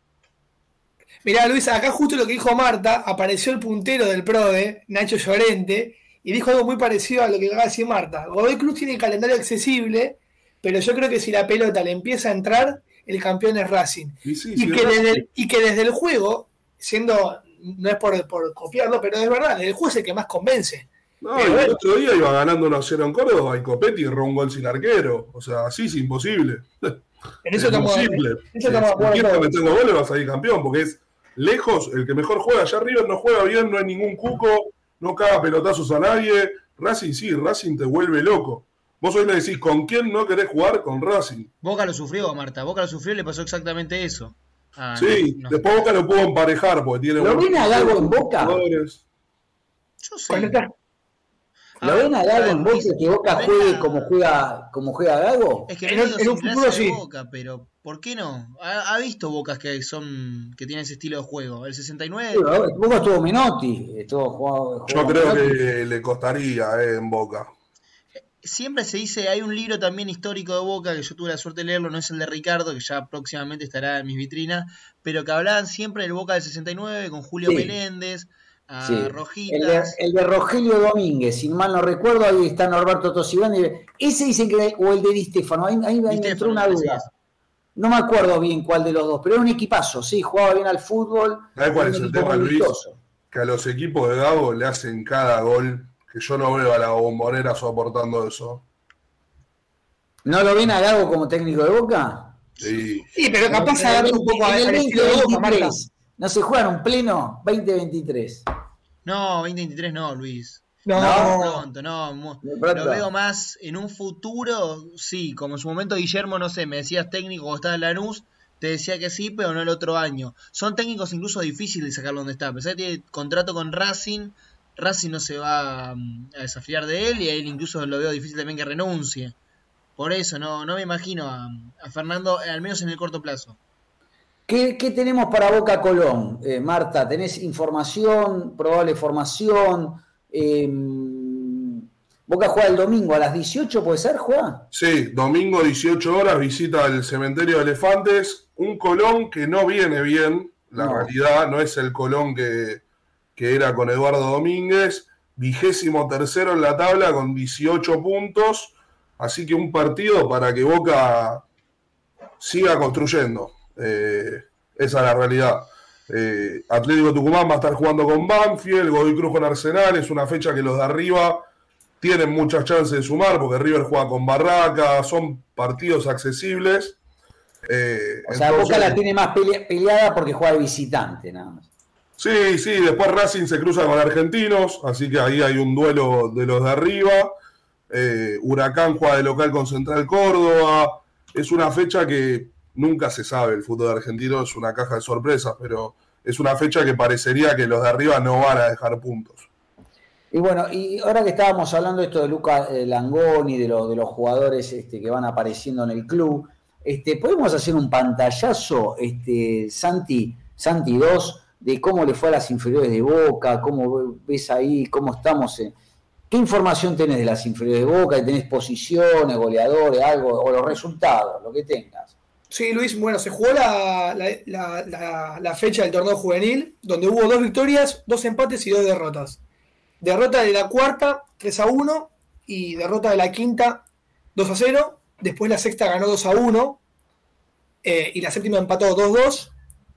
Mirá, Luis, acá justo lo que dijo Marta, apareció el puntero del PRODE, Nacho Llorente, y dijo algo muy parecido a lo que acaba de decir Marta. Godoy Cruz tiene el calendario accesible, pero yo creo que si la pelota le empieza a entrar, el campeón es Racing. y, que desde el, y, que desde el, juego, siendo, no es por, copiarlo, pero es verdad, el juego es el que más convence. No, el otro día iba ganando 1-0 en Córdoba y Copetti erró un gol sin arquero. O sea, así es imposible. En eso es estamos, imposible. Eso estamos si metiendo goles vas a ir campeón, porque es lejos, el que mejor juega allá arriba no juega bien, no hay ningún cuco, no caga pelotazos a nadie. Racing sí, Racing te vuelve loco. Vos hoy me decís, ¿con quién no querés jugar? Con Racing. Boca lo sufrió, Marta. Boca lo sufrió y le pasó exactamente eso. Ah, sí, después Boca lo pudo emparejar porque tiene... ¿Lo viene a Gago en Boca? Yo sé. ¿Lo ven a Gago en Boca que Boca juegue como juega, como juega Gago? Es que en, en un futuro sí. Boca, pero ¿Por qué no? Ha, visto Bocas que son que tienen ese estilo de juego. El 69. Sí, Boca estuvo Menotti. Estuvo jugado, Yo creo que le costaría eh, en Boca. Siempre se dice, hay un libro también histórico de Boca que yo tuve la suerte de leerlo, no es el de Ricardo, que ya próximamente estará en mis vitrinas, pero que hablaban siempre del Boca del 69 con Julio Meléndez, a Rojitas. El de, Rogelio Domínguez, si mal no recuerdo, ahí está Norberto Tosibani. Ese dicen que, o el de Di Stefano, ahí, ahí me entró una duda. No me acuerdo bien cuál de los dos, pero era un equipazo, sí, jugaba bien al fútbol. ¿Sabes cuál es el tema, Luis? Que a los equipos de Gago le hacen cada gol, que yo no veo a la bombonera soportando eso. ¿No lo ven a Gago como técnico de Boca? Sí. Sí, pero capaz a darle un poco a el 2023. ¿No se jugaron pleno 2023? No, 2023 no, Luis. No, pronto, no. Lo veo más en un futuro, sí, como en su momento Guillermo, no sé, me decías técnico o estaba en Lanús, te decía que sí, pero no el otro año. Son técnicos incluso difíciles de sacarlo donde está. A pesar de que tiene contrato con Racing, Racing no se va a desafiar de él y a él incluso lo veo difícil también que renuncie. Por eso no, no me imagino a, Fernando, al menos en el corto plazo. ¿Qué, tenemos para Boca Colón, eh, Marta? ¿Tenés información, probable formación? Em, Boca juega el domingo a las 18, ¿puede ser, Juan? Sí, domingo 18 horas, visita el cementerio de elefantes. Un Colón que no viene bien, la realidad no es el Colón que, que era con Eduardo Domínguez. Vigésimo tercero en la tabla con 18 puntos. Así que un partido para que Boca siga construyendo. Eh, esa es la realidad. Eh, Atlético Tucumán va a estar jugando con Banfield, Godoy Cruz con Arsenal, es una fecha que los de arriba tienen muchas chances de sumar porque River juega con Barraca, son partidos accesibles. Eh, o sea, Boca la tiene más peleada porque juega de visitante, nada más. Sí, sí, después Racing se cruza con Argentinos, así que ahí hay un duelo de los de arriba. Eh, Huracán juega de local con Central Córdoba. Es una fecha que nunca se sabe, el fútbol argentino es una caja de sorpresas, pero es una fecha que parecería que los de arriba no van a dejar puntos. Y bueno, y ahora que estábamos hablando esto de Luca eh, Langoni, de, de los jugadores este, que van apareciendo en el club, este, ¿podemos hacer un pantallazo, este, Santi, Santi 2, de cómo le fue a las inferiores de Boca, cómo ves ahí, cómo estamos ¿Qué información tenés de las inferiores de Boca? ¿Tenés posiciones, goleadores, algo, o los resultados, lo que tengas? Sí, Luis, bueno, se jugó la, la, fecha del torneo juvenil, donde hubo dos victorias, dos empates y dos derrotas. Derrota de la cuarta, 3 a 1, y derrota de la quinta, 2 a 0. Después la sexta ganó 2 a 1, eh, y la séptima empató 2 a 2.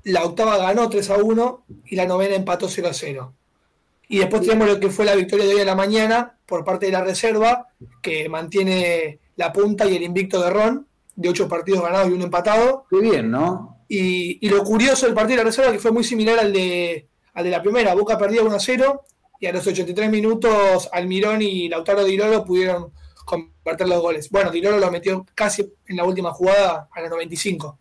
La octava ganó 3 a 1, y la novena empató 0 a 0. Y después tenemos lo que fue la victoria de hoy a la mañana por parte de la reserva, que mantiene la punta y el invicto de Ron, de ocho partidos ganados y uno empatado. Qué bien, ¿no? Y, lo curioso del partido de la reserva que fue muy similar al de, al de la primera. Boca perdía 1 0 y a los 83 minutos Almirón y Lautaro Dirolo pudieron convertir los goles. Bueno, Dirolo lo metió casi en la última jugada a los 95.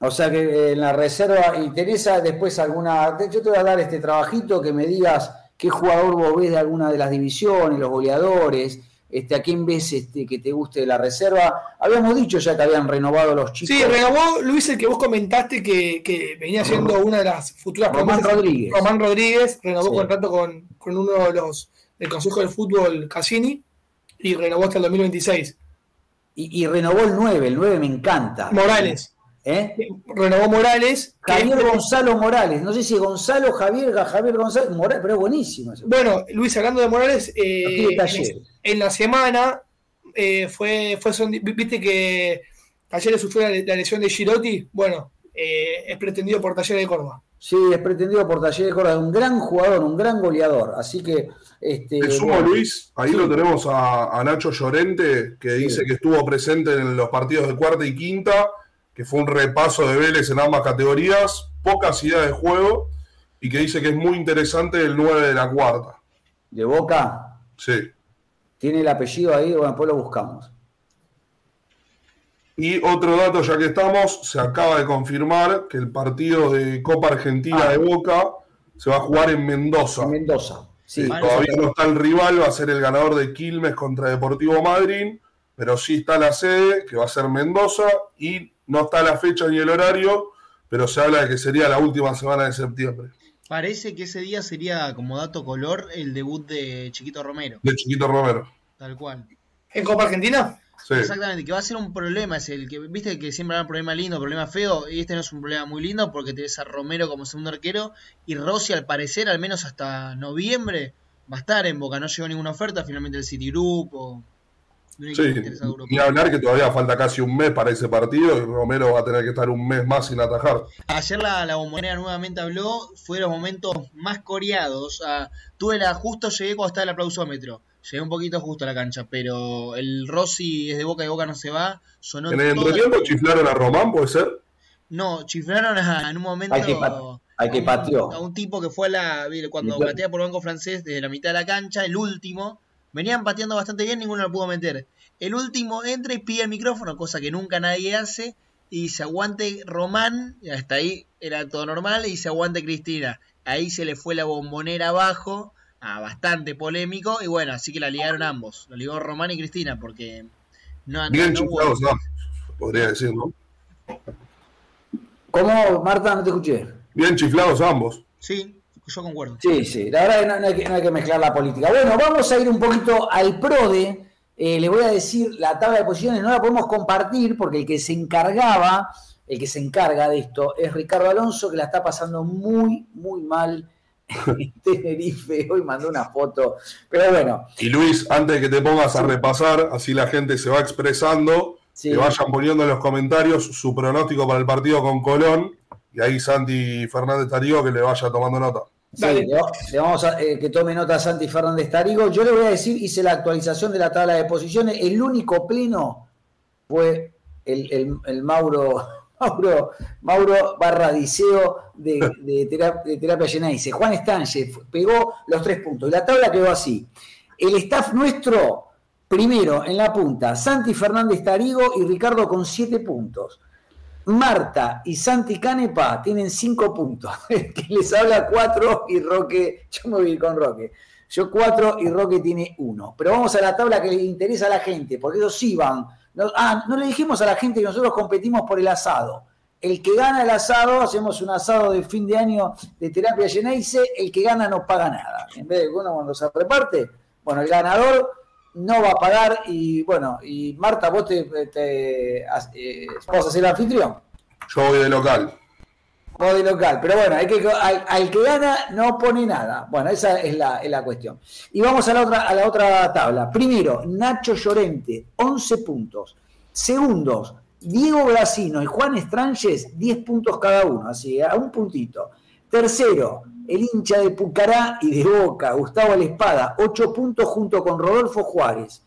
O sea que eh, en la reserva, ¿y Teresa después alguna? Yo te voy a dar este trabajito que me digas qué jugador vos ves de alguna de las divisiones, los goleadores, este, a quién ves este, que te guste de la reserva. Habíamos dicho ya que habían renovado los chicos. Sí, renovó Luis, el que vos comentaste que, venía siendo una de las futuras Román Rodríguez. Román Rodríguez renovó contrato con, uno de los del Consejo del Fútbol Cassini y renovó hasta el 2026. Y, y renovó el 9, el 9 me encanta. Morales. ¿Eh? Renovó Morales. Javier Gonzalo Morales. No sé si Gonzalo, Javier, Javier Gonzalo Morales, pero es buenísimo. Bueno, Luis, hablando de Morales, eh, en, la semana eh, fue, fue viste que ayer sufrió la, lesión de Girotti. Bueno, es pretendido por Talleres de Córdoba. Sí, es pretendido por Talleres de Córdoba, un gran jugador, un gran goleador. Así que. Este, sumo, Luis, ahí lo tenemos a, Nacho Llorente, que dice que estuvo presente en los partidos de cuarta y quinta que fue un repaso de Vélez en ambas categorías, pocas ideas de juego y que dice que es muy interesante el 9 de la cuarta. ¿De Boca? Sí. ¿Tiene el apellido ahí o después lo buscamos? Y otro dato, ya que estamos, se acaba de confirmar que el partido de Copa Argentina ah. de Boca se va a jugar en Mendoza. En Mendoza, sí. todavía no está el rival, va a ser el ganador de Quilmes contra Deportivo Madrid, pero sí está la sede, que va a ser Mendoza, y no está la fecha ni el horario, pero se habla de que sería la última semana de septiembre. Parece que ese día sería, como dato color, el debut de Chiquito Romero. De Chiquito Romero. Tal cual. ¿En Copa Argentina? Sí. Exactamente, que va a ser un problema, es el que, viste que siempre hay un problema lindo, problema feo, y este no es un problema muy lindo porque tenés a Romero como segundo arquero y Rossi al parecer, al menos hasta noviembre, va a estar en Boca, no llegó ninguna oferta, finalmente el Citigroup o Sí, y hablar que todavía falta casi un mes para ese partido y Romero va a tener que estar un mes más sin atajar. Ayer la, la bombonera nuevamente habló, fue los momentos más coreados. tuve la, justo llegué cuando estaba el aplausómetro. Llegué un poquito justo a la cancha, pero el Rossi es de boca de boca no se va. Sonó ¿En el entretiempo chiflaron a Román, puede ser? No, chiflaron en un momento. Hay que, hay que a un tipo que fue a la. Cuando patea por banco francés desde la mitad de la cancha, el último Venían pateando bastante bien, ninguno lo pudo meter. El último entra y pide el micrófono, cosa que nunca nadie hace. Y se aguante Román, y hasta ahí era todo normal, y se aguante Cristina. Ahí se le fue la bombonera abajo, a bastante polémico, y bueno, así que la ligaron ambos. Lo ligó Román y Cristina, porque no Bien chiflados, no, podría decir, ¿no? ¿Cómo, Marta? No te escuché. Bien chiflados ambos. Sí, yo concuerdo. Sí, sí, la verdad no, no, hay que, no, hay que, mezclar la política. Bueno, vamos a ir un poquito al PRODE. Eh, le voy a decir, la tabla de posiciones no la podemos compartir porque el que se encargaba, el que se encarga de esto es Ricardo Alonso, que la está pasando muy, muy mal en <laughs> Tenerife. Hoy mandó una foto, pero bueno. Y Luis, antes de que te pongas a repasar, así la gente se va expresando, que vayan poniendo en los comentarios su pronóstico para el partido con Colón, y ahí Santi Fernández Tarío que le vaya tomando nota. Sí, le, vamos a eh, que tome nota a Santi Fernández Tarigo. Yo le voy a decir, hice la actualización de la tabla de posiciones. El único pleno fue el, <laughs> Mauro, Mauro, Mauro Barradiceo de, de, terapia, de terapia Juan Stanche pegó los tres puntos. Y la tabla quedó así. El staff nuestro, primero en la punta, Santi Fernández Tarigo y Ricardo con siete puntos. Marta y Santi Canepa tienen cinco puntos. <laughs> que les habla cuatro y Roque, yo me voy con Roque. Yo cuatro y Roque tiene uno. Pero vamos a la tabla que le interesa a la gente, porque ellos sí van. No, ah, no le dijimos a la gente que nosotros competimos por el asado. El que gana el asado, hacemos un asado de fin de año de terapia Geneise, el que gana no paga nada. En vez de uno cuando se reparte, Bueno, el ganador no va a pagar y bueno, y Marta, vos te, te vos a ser el anfitrión. Yo voy de local. Vos de local, pero bueno, hay que, al, que gana no pone nada. Bueno, esa es la, es la cuestión. Y vamos a la otra, a la otra tabla. Primero, Nacho Llorente, 11 puntos. Segundos, Diego Brasino y Juan Estranges, 10 puntos cada uno, así, a un puntito. Tercero, el hincha de Pucará y de Boca, Gustavo La Espada, 8 puntos junto con Rodolfo Juárez.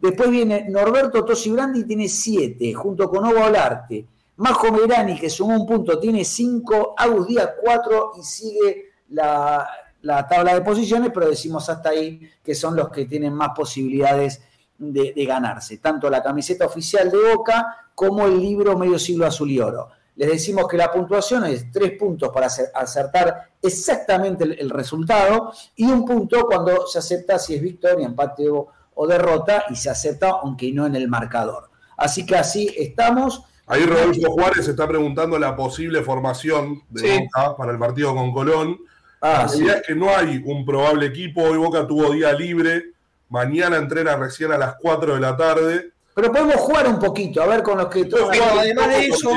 Después viene Norberto Tosi Brandi, tiene 7, junto con Ovo Olarte. Majo Merani, que sumó un punto, tiene 5. Agus Díaz, 4 y sigue la, la, tabla de posiciones, pero decimos hasta ahí que son los que tienen más posibilidades de, de ganarse. Tanto la camiseta oficial de Boca como el libro Medio Siglo Azul y Oro. Les decimos que la puntuación es tres puntos para acertar exactamente el, resultado y un punto cuando se acepta si es victoria, empate o, derrota y se acepta aunque no en el marcador. Así que así estamos. Ahí Rodolfo Juárez está preguntando la posible formación de Boca para el partido con Colón. Ah, la realidad es que no hay un probable equipo. Hoy Boca tuvo día libre. Mañana entrena recién a las 4 de la tarde. Pero podemos jugar un poquito, a ver con los que todos. además de eso.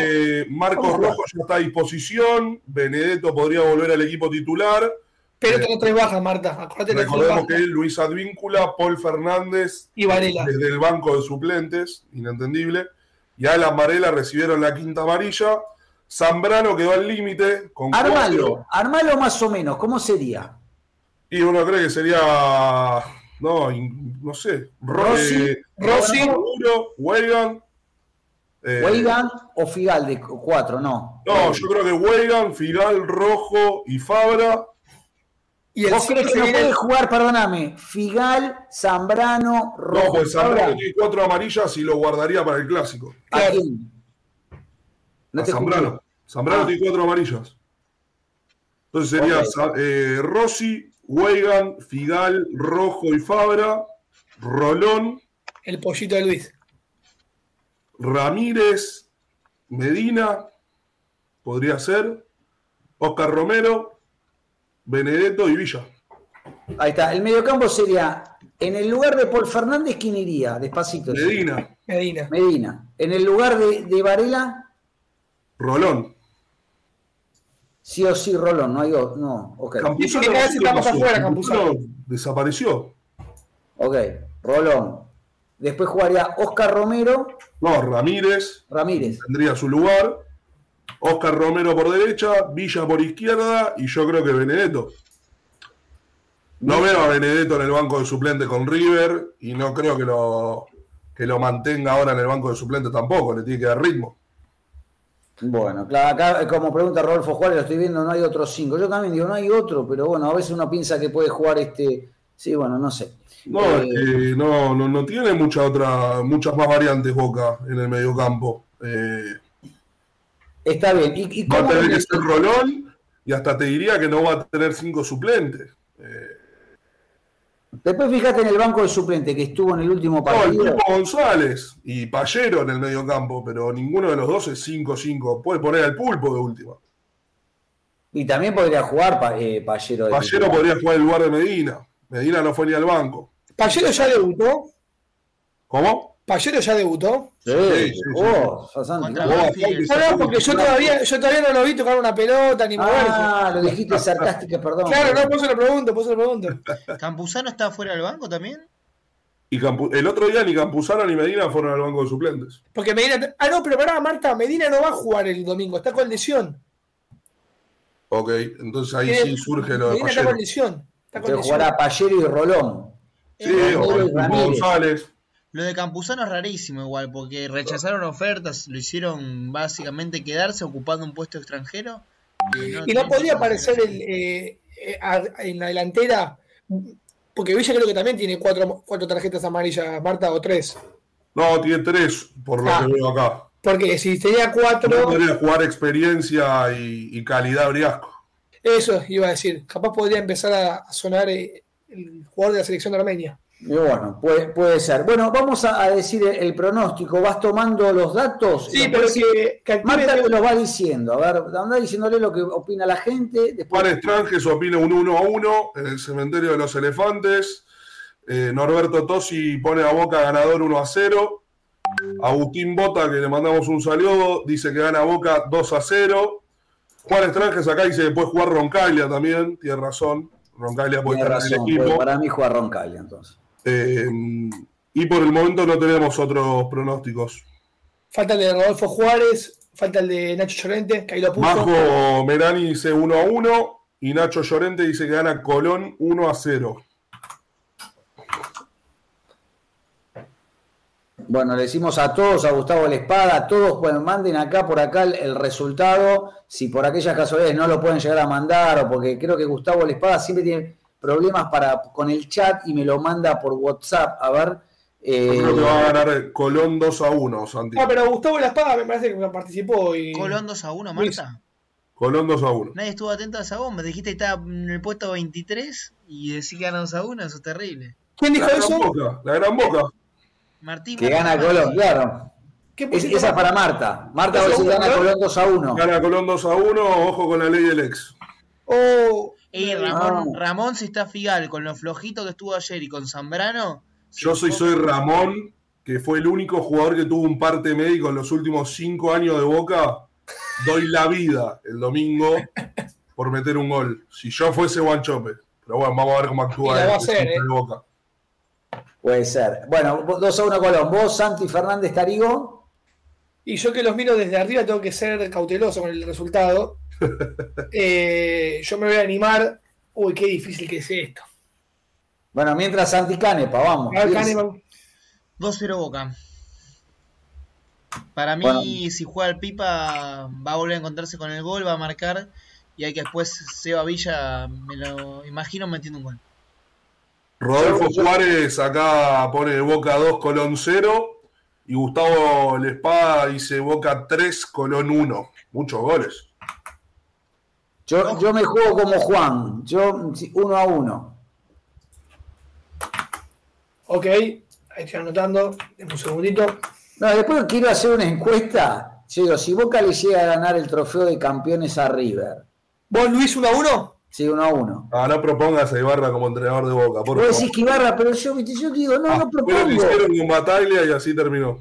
Marcos Rojo ya está a disposición. Benedetto podría volver al equipo titular. Pero tengo tres bajas, Marta. Recordemos que, Luis Advíncula, Paul Fernández. Y Varela. Desde el banco de suplentes, inentendible. Y Alan Varela recibieron la quinta amarilla. Zambrano quedó al límite. Armalo, armalo más o menos, ¿cómo sería? Y uno cree que sería no, no sé. Rossi, Rossi, Weigan. Eh, o Figal de cuatro, no. No, yo creo que Weigan, Figal, Rojo y Fabra. ¿Y ¿Vos crees que no puede jugar, perdóname, Figal, Zambrano, Rojo? No, pues Zambrano tiene cuatro amarillas y lo guardaría para el clásico. ¿A quién? No Zambrano. Zambrano ah. tiene cuatro amarillas. Entonces sería eh, Rossi, Weigan, Figal, Rojo y Fabra, Rolón. El pollito de Luis. Ramírez, Medina, podría ser. Oscar Romero, Benedetto y Villa. Ahí está. El mediocampo sería, en el lugar de Paul Fernández, ¿quién iría? Despacito. Medina. Medina. Medina. En el lugar de, de Varela. Rolón. Sí o sí, Rolón, no hay otro. No, ok. Campuzano, estamos afuera, Campuzano. Desapareció. Ok, Rolón. Después jugaría Oscar Romero. No, Ramírez. Ramírez. Tendría su lugar. Oscar Romero por derecha, Villa por izquierda y yo creo que Benedetto. No veo a Benedetto en el banco de suplente con River y no creo que lo, que lo mantenga ahora en el banco de suplente tampoco, le tiene que dar ritmo. Bueno, claro, acá eh, como pregunta Rodolfo Juárez, lo estoy viendo, no hay otros cinco. Yo también digo, no hay otro, pero bueno, a veces uno piensa que puede jugar este. Sí, bueno, no sé. No, eh, no, no, no, tiene mucha otra, muchas más variantes Boca en el mediocampo. Eh, está bien. ¿Y, y va a tener que ser Rolón y hasta te diría que no va a tener cinco suplentes. Eh, Después fíjate en el banco de suplente que estuvo en el último partido. No, González y Pallero en el medio campo, pero ninguno de los dos es 5-5. Puede poner al pulpo de última. Y también podría jugar eh, Pallero. Pallero podría jugar en el lugar de Medina. Medina no fue ni al banco. ¿Pallero ya debutó? ¿Cómo? ¿Pallero ya debutó? Sí, sí, sí, oh, no, porque yo todavía, yo todavía no lo vi tocar una pelota ni moverse. Ah, lo dijiste sarcástico, perdón. Claro, no, pues se lo pregunto, pues se lo pregunto. <laughs> ¿Campuzano está fuera del banco también? Y el otro día ni Campuzano ni Medina fueron al banco de suplentes. Porque Medina. Ah, no, pero pará, Marta, Medina no va a jugar el domingo, está con lesión. Ok, entonces ahí sí surge lo de Medina está con lesión. Está con lesión. jugará Pallero y Rolón. Sí, o González. Lo de Campuzano es rarísimo igual, porque rechazaron ofertas, lo hicieron básicamente quedarse ocupando un puesto extranjero. Y no, podría aparecer el, eh, eh, en la delantera, porque Villa creo que también tiene cuatro, cuatro tarjetas amarillas, Marta, o tres. No, tiene tres, por lo ah, que veo acá. Porque si tenía cuatro... No podría jugar experiencia y, calidad briasco. Eso iba a decir, capaz podría empezar a, sonar eh, el jugador de la selección de Armenia. Bueno, puede, puede ser. Bueno, vamos a, decir el, pronóstico. ¿Vas tomando los datos? Sí, pero que, que Marta lo va diciendo. A ver, anda diciéndole lo que opina la gente. Después... Juan Estranges opina un 1 a 1 en el cementerio de los elefantes. Eh, Norberto Tosi pone a Boca ganador 1 a 0. Agustín Bota, que le mandamos un saludo, dice que gana Boca 2 a 0. Juan Estranges acá dice que puede jugar Roncaglia también, tiene razón. Roncaglia puede Tiene estar en razón, el equipo. para mí juega Roncaglia entonces. Eh, y por el momento no tenemos otros pronósticos. Falta el de Rodolfo Juárez, falta el de Nacho Llorente, que ahí lo puso. Majo Merani dice 1 a 1 y Nacho Llorente dice que gana Colón 1 a 0. Bueno, le decimos a todos, a Gustavo La Espada, a todos pues manden acá por acá el, el resultado, si por aquellas casualidades no lo pueden llegar a mandar o porque creo que Gustavo La Espada siempre tiene problemas para con el chat y me lo manda por WhatsApp, a ver. eh, Yo creo que va a ganar Colón 2 a 1, Santi. Ah, pero Gustavo La Espada me parece que participó y. Colón 2 a 1, Marta. Colón 2 a 1. Nadie estuvo atento a esa bomba. Dijiste que estaba en el puesto 23 y decís que gana 2 a 1, eso es terrible. ¿Quién dijo La gran eso? boca, la gran boca. Martín. que Martín, gana Martín. Colón, claro. ¿Qué Es- esa es para Marta. Marta va a decir gana. Colón 2 a 1. Gana Colón 2 a 1, ojo con la ley del ex. Oh, Ey, Ramón, Ramón si está Figal con lo flojito que estuvo ayer y con Zambrano. Yo soy, soy Ramón, que fue el único jugador que tuvo un parte médico en los últimos 5 años de Boca. Doy la vida el domingo por meter un gol. Si yo fuese Guanchope. Pero bueno, vamos a ver cómo actúa va a el equipo ¿eh? de Boca. Puede ser. Bueno, 2 a 1 Colón. Vos, Santi Fernández Tarigo. Y yo que los miro desde arriba tengo que ser cauteloso con el resultado. Eh, yo me voy a animar. Uy, qué difícil que es esto. Bueno, mientras Santi Canepa, vamos. A ver, Piensa. Kahneman. 2-0 Boca. Para mí, Bueno. si juega el Pipa, va a volver a encontrarse con el gol, va a marcar. Y hay que después Seba Villa, me lo imagino metiendo un gol. Rodolfo Juárez acá pone Boca 2, Colón 0. Y Gustavo Lespada dice Boca 3, Colón 1. Muchos goles. Yo, yo me juego como Juan. Yo 1 a 1. Ok, ahí estoy anotando. Deme un segundito. No, después quiero hacer una encuesta. Digo, si Boca le llega a ganar el trofeo de campeones a River, ¿Vos, Luis, 1 a 1? sí, 1 a 1. Ah, no propongas a Ibarra como entrenador de Boca. Por Vos decís que Ibarra, pero yo, yo digo, no, Ah, no pero lo propongo. hicieron con Bataglia y así terminó.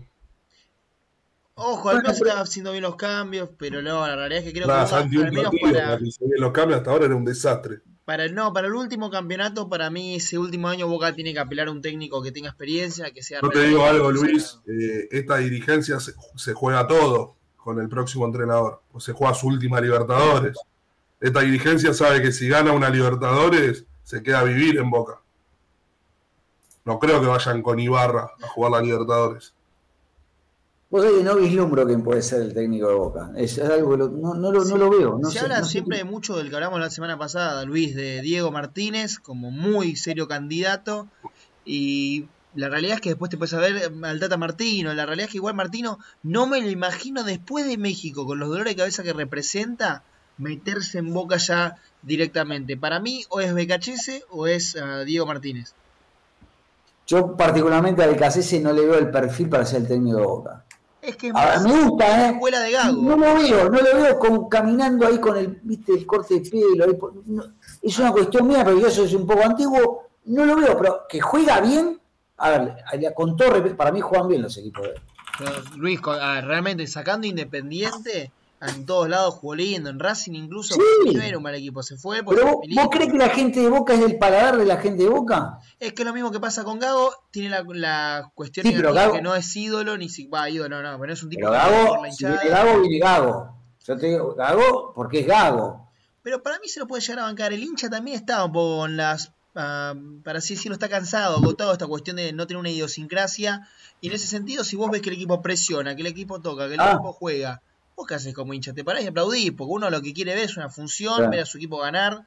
Ojo, al menos está haciendo bien los cambios, pero no, la realidad es que creo que Santi, al menos partido, para, los cambios hasta ahora era un desastre. para el, no, para el último campeonato, para mí ese último año Boca tiene que apelar a un técnico que tenga experiencia, que sea No te digo algo, Luis, eh, esta dirigencia se, se juega todo con el próximo entrenador. O se juega su última Libertadores. Esta dirigencia sabe que si gana una Libertadores, se queda a vivir en Boca. No creo que vayan con Ibarra a jugar la Libertadores. Vos sabés que no vislumbro quién puede ser el técnico de Boca. Es, es algo que lo- no, no lo, no lo veo. No Se sé, habla no sé siempre qué- mucho del que hablamos la semana pasada, Luis, de Diego Martínez como muy serio candidato. Y la realidad es que después te puedes saber al Tata Martino. La realidad es que igual Martino no me lo imagino después de México, con los dolores de cabeza que representa, meterse en boca ya directamente. Para mí, o es Becachese o es ah, Diego Martínez. Yo particularmente a Becasese no le veo el perfil para ser el técnico de Boca. Es que es A más me gusta, la ¿eh? escuela de Gago. No lo veo, no lo veo caminando ahí con el, viste, el corte de pelo. ahí por- no, es una cuestión mía, pero yo soy un poco antiguo. No lo veo, pero que juega bien. A ver, con todo para mí juegan bien los equipos de Pero, Luis, realmente sacando Independiente, en todos lados jugó lindo, en Racing incluso, Sí. no era un mal equipo, se fue Pero vos, Filippo- ¿vos crees que la gente de Boca es del paladar de la gente de Boca? Es que lo mismo que pasa con Gago, tiene la, la cuestión Sí, pero Gago- que no es ídolo, ni si va ídolo, no, pero no es un tipo Pero Gago, por la hinchada. Gago, viene Gago. Yo te digo Gago porque es Gago. Pero para mí se lo puede llegar a bancar. El hincha también está un poco con las. ah, para así decirlo, está cansado, agotado esta cuestión de no tener una idiosincrasia. Y en ese sentido, si vos ves que el equipo presiona, que el equipo toca, que el Ah. equipo juega, vos qué haces como hincha, te parás y aplaudís, porque uno lo que quiere ver es una función, Claro. ver a su equipo ganar.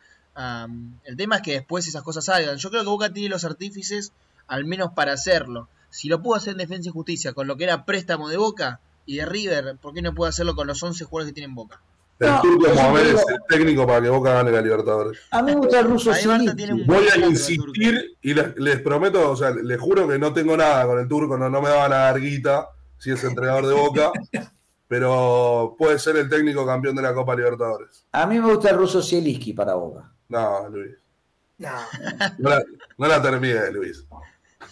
El tema es que después esas cosas salgan. Yo creo que Boca tiene los artífices, al menos para hacerlo. Si lo pudo hacer en Defensa y Justicia con lo que era préstamo de Boca y de River, ¿por qué no puede hacerlo con los 11 jugadores que tienen Boca? El No, turco Mohamed es el técnico para que Boca gane la Libertadores. A mí me gusta el ruso Voy a insistir y les, les prometo, o sea, les juro que no tengo nada con el turco, no, no me van a dar guita si es entrenador de Boca, <laughs> pero puede ser el técnico campeón de la Copa Libertadores. A mí me gusta el ruso Zielinski para Boca. No, Luis. No. No la, no la termine, Luis.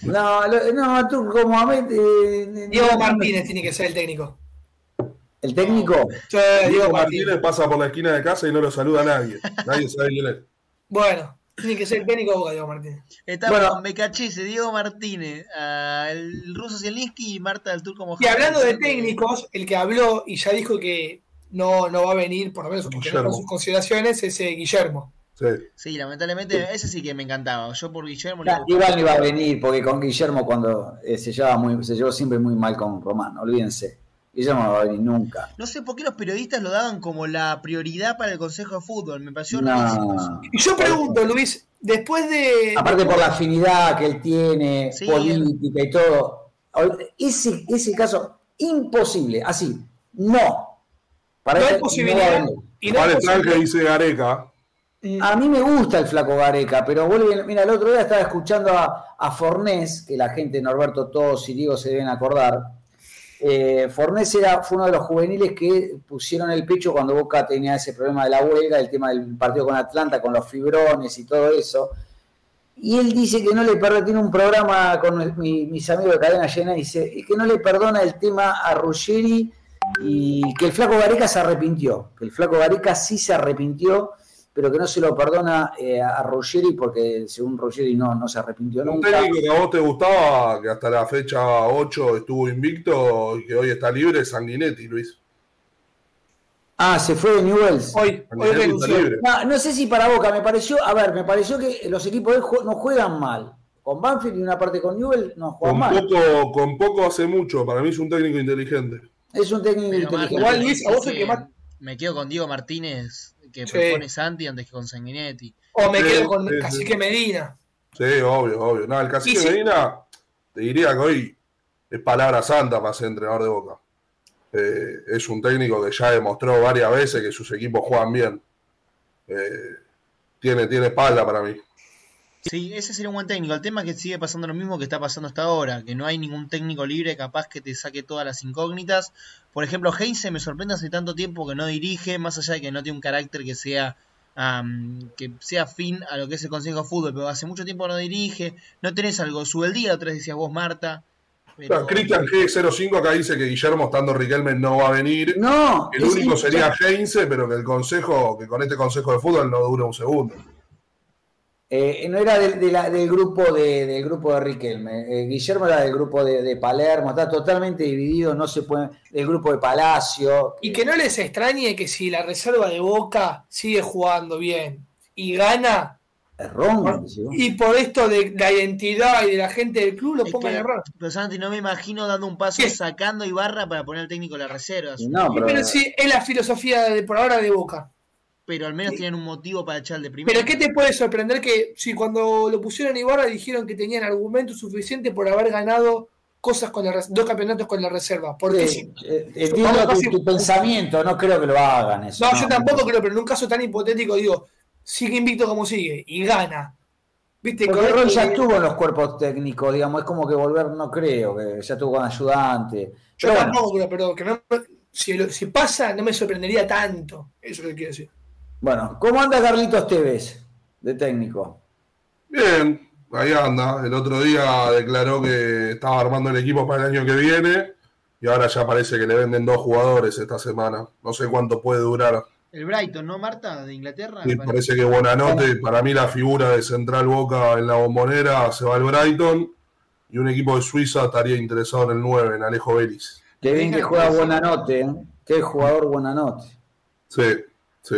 No, lo- no, tú como a mí. eh, Diego no- Martínez tiene que ser el técnico. El técnico. Sí, Diego Diego Martínez Martínez. pasa por la esquina de casa y no lo saluda a nadie. Nadie sabe quién es. Bueno, tiene que ser el técnico de Boca, Diego Martínez. Estamos Bueno. con Becachese, Diego Martínez, ah, el ruso Zielinski y Marta del Turco Y Mohamed. hablando de técnicos, el que habló y ya dijo que no, no va a venir, por lo menos tenemos sus consideraciones, es eh, Guillermo. Sí. Sí, lamentablemente, ese sí que me encantaba. Yo por Guillermo le Nah, Igual no iba a venir, porque con Guillermo cuando eh, se llevaba muy, se llevó siempre muy mal con Román, olvídense. Guillermo no va a venir nunca. No sé por qué los periodistas lo daban como la prioridad para el Consejo de Fútbol. Me pareció. No. Y yo pregunto, Luis, después de. Aparte por la afinidad que él tiene, Sí, política y todo. Ese, ese caso, imposible, así, no. Para no hay posibilidad. y no posibilidad- dice Gareca. A mí me gusta el flaco Gareca, pero vuelve, mira, el otro día estaba escuchando a, a Fornés, que la gente, Norberto Todos y Diego se deben acordar. Eh, Fornés era, fue uno de los juveniles que pusieron el pecho cuando Boca tenía ese problema de la huelga, el tema del partido con Atlanta, con los fibrones y todo eso. Y él dice que no le perdona, tiene un programa con mi- mis amigos de Cadena Llena, y dice que no le perdona el tema a Ruggeri y que el flaco Gareca se arrepintió, que el flaco Gareca sí se arrepintió, pero que no se lo perdona eh, a Ruggeri porque según Ruggeri no, no se arrepintió Un nunca. técnico que a vos te gustaba, que hasta la fecha 8 estuvo invicto y que hoy está libre, Sanguinetti, Luis. Ah, se fue de Newells. Hoy, hoy. No, no sé si para Boca, me pareció, a ver, me pareció que los equipos de él jue- no juegan mal. Con Banfield y una parte con Newell no juegan Con mal. poco, con poco hace mucho. Para mí es un técnico inteligente. Es un técnico Pero, inteligente. Igual, Luis, a vos es el que más- Me quedo con Diego Martínez, que Sí. propone Santi antes que con Sanguinetti. O me Sí, quedo con sí, Cacique Medina. Sí, obvio, obvio. No, el cacique. Medina, te diría que hoy es palabra santa para ser entrenador de Boca. Eh, es un técnico que ya demostró varias veces que sus equipos juegan bien. Eh, tiene, tiene espalda para mí. Sí, ese sería un buen técnico. El tema es que sigue pasando lo mismo que está pasando hasta ahora, que no hay ningún técnico libre capaz que te saque todas las incógnitas. Por ejemplo, Heinze me sorprende hace tanto tiempo que no dirige, más allá de que no tiene un carácter que sea am, que sea fin a lo que es el Consejo de Fútbol, pero hace mucho tiempo no dirige. No tenés algo, sube el día, otra vez decías vos, Marta. Pero- Claro, Cristian G05 acá dice que Guillermo, estando Riquelme, no va a venir. No, El único sería Heinze, pero que el consejo, que con este consejo de fútbol no dura un segundo. Eh, no era del, de la- del grupo de, del grupo de Riquelme. Eh, Guillermo era del grupo de, de Palermo, está totalmente dividido, no se puede, del grupo de Palacio. Y que no les extrañe que si la reserva de Boca sigue jugando bien y gana, y por esto de la identidad y de la gente del club lo pongan error. Pero Santi, no me imagino dando un paso ¿Qué? sacando Ibarra para poner al técnico de las reservas. No, pero, pero sí, es la filosofía de por ahora de Boca. Pero al menos tienen un motivo para echar de primero. Pero ¿qué te puede sorprender que si cuando lo pusieron a Ibarra dijeron que tenían argumentos suficientes por haber ganado cosas con la dos campeonatos con la reserva? Porque Sí, si- eh, entiendo tu, pensamiento, no creo que lo hagan eso. no, yo tampoco creo, pero en un caso tan hipotético digo, sigue invicto como sigue y gana. ¿Viste? Porque Con Ron esto ya estuvo en los cuerpos técnicos, digamos, es como que volver, no creo, que ya estuvo con ayudante. Yo Pero bueno, tampoco creo, pero que no, si, lo- si pasa no me sorprendería tanto. Eso es lo que quiero decir. Bueno, ¿cómo anda Carlitos Tevez de técnico? Bien, ahí anda. El otro día declaró que estaba armando el equipo para el año que viene y ahora ya parece que le venden dos jugadores esta semana. No sé cuánto puede durar. El Brighton, ¿no, Marta? De Inglaterra. Me parece. parece que Buenanote, para mí la figura de Central Boca en la bombonera se va al Brighton y un equipo de Suiza estaría interesado en el 9, en Alejo Vélez. Qué bien que juega Buenanote, ¿eh? Qué jugador Buenanote. Sí, sí.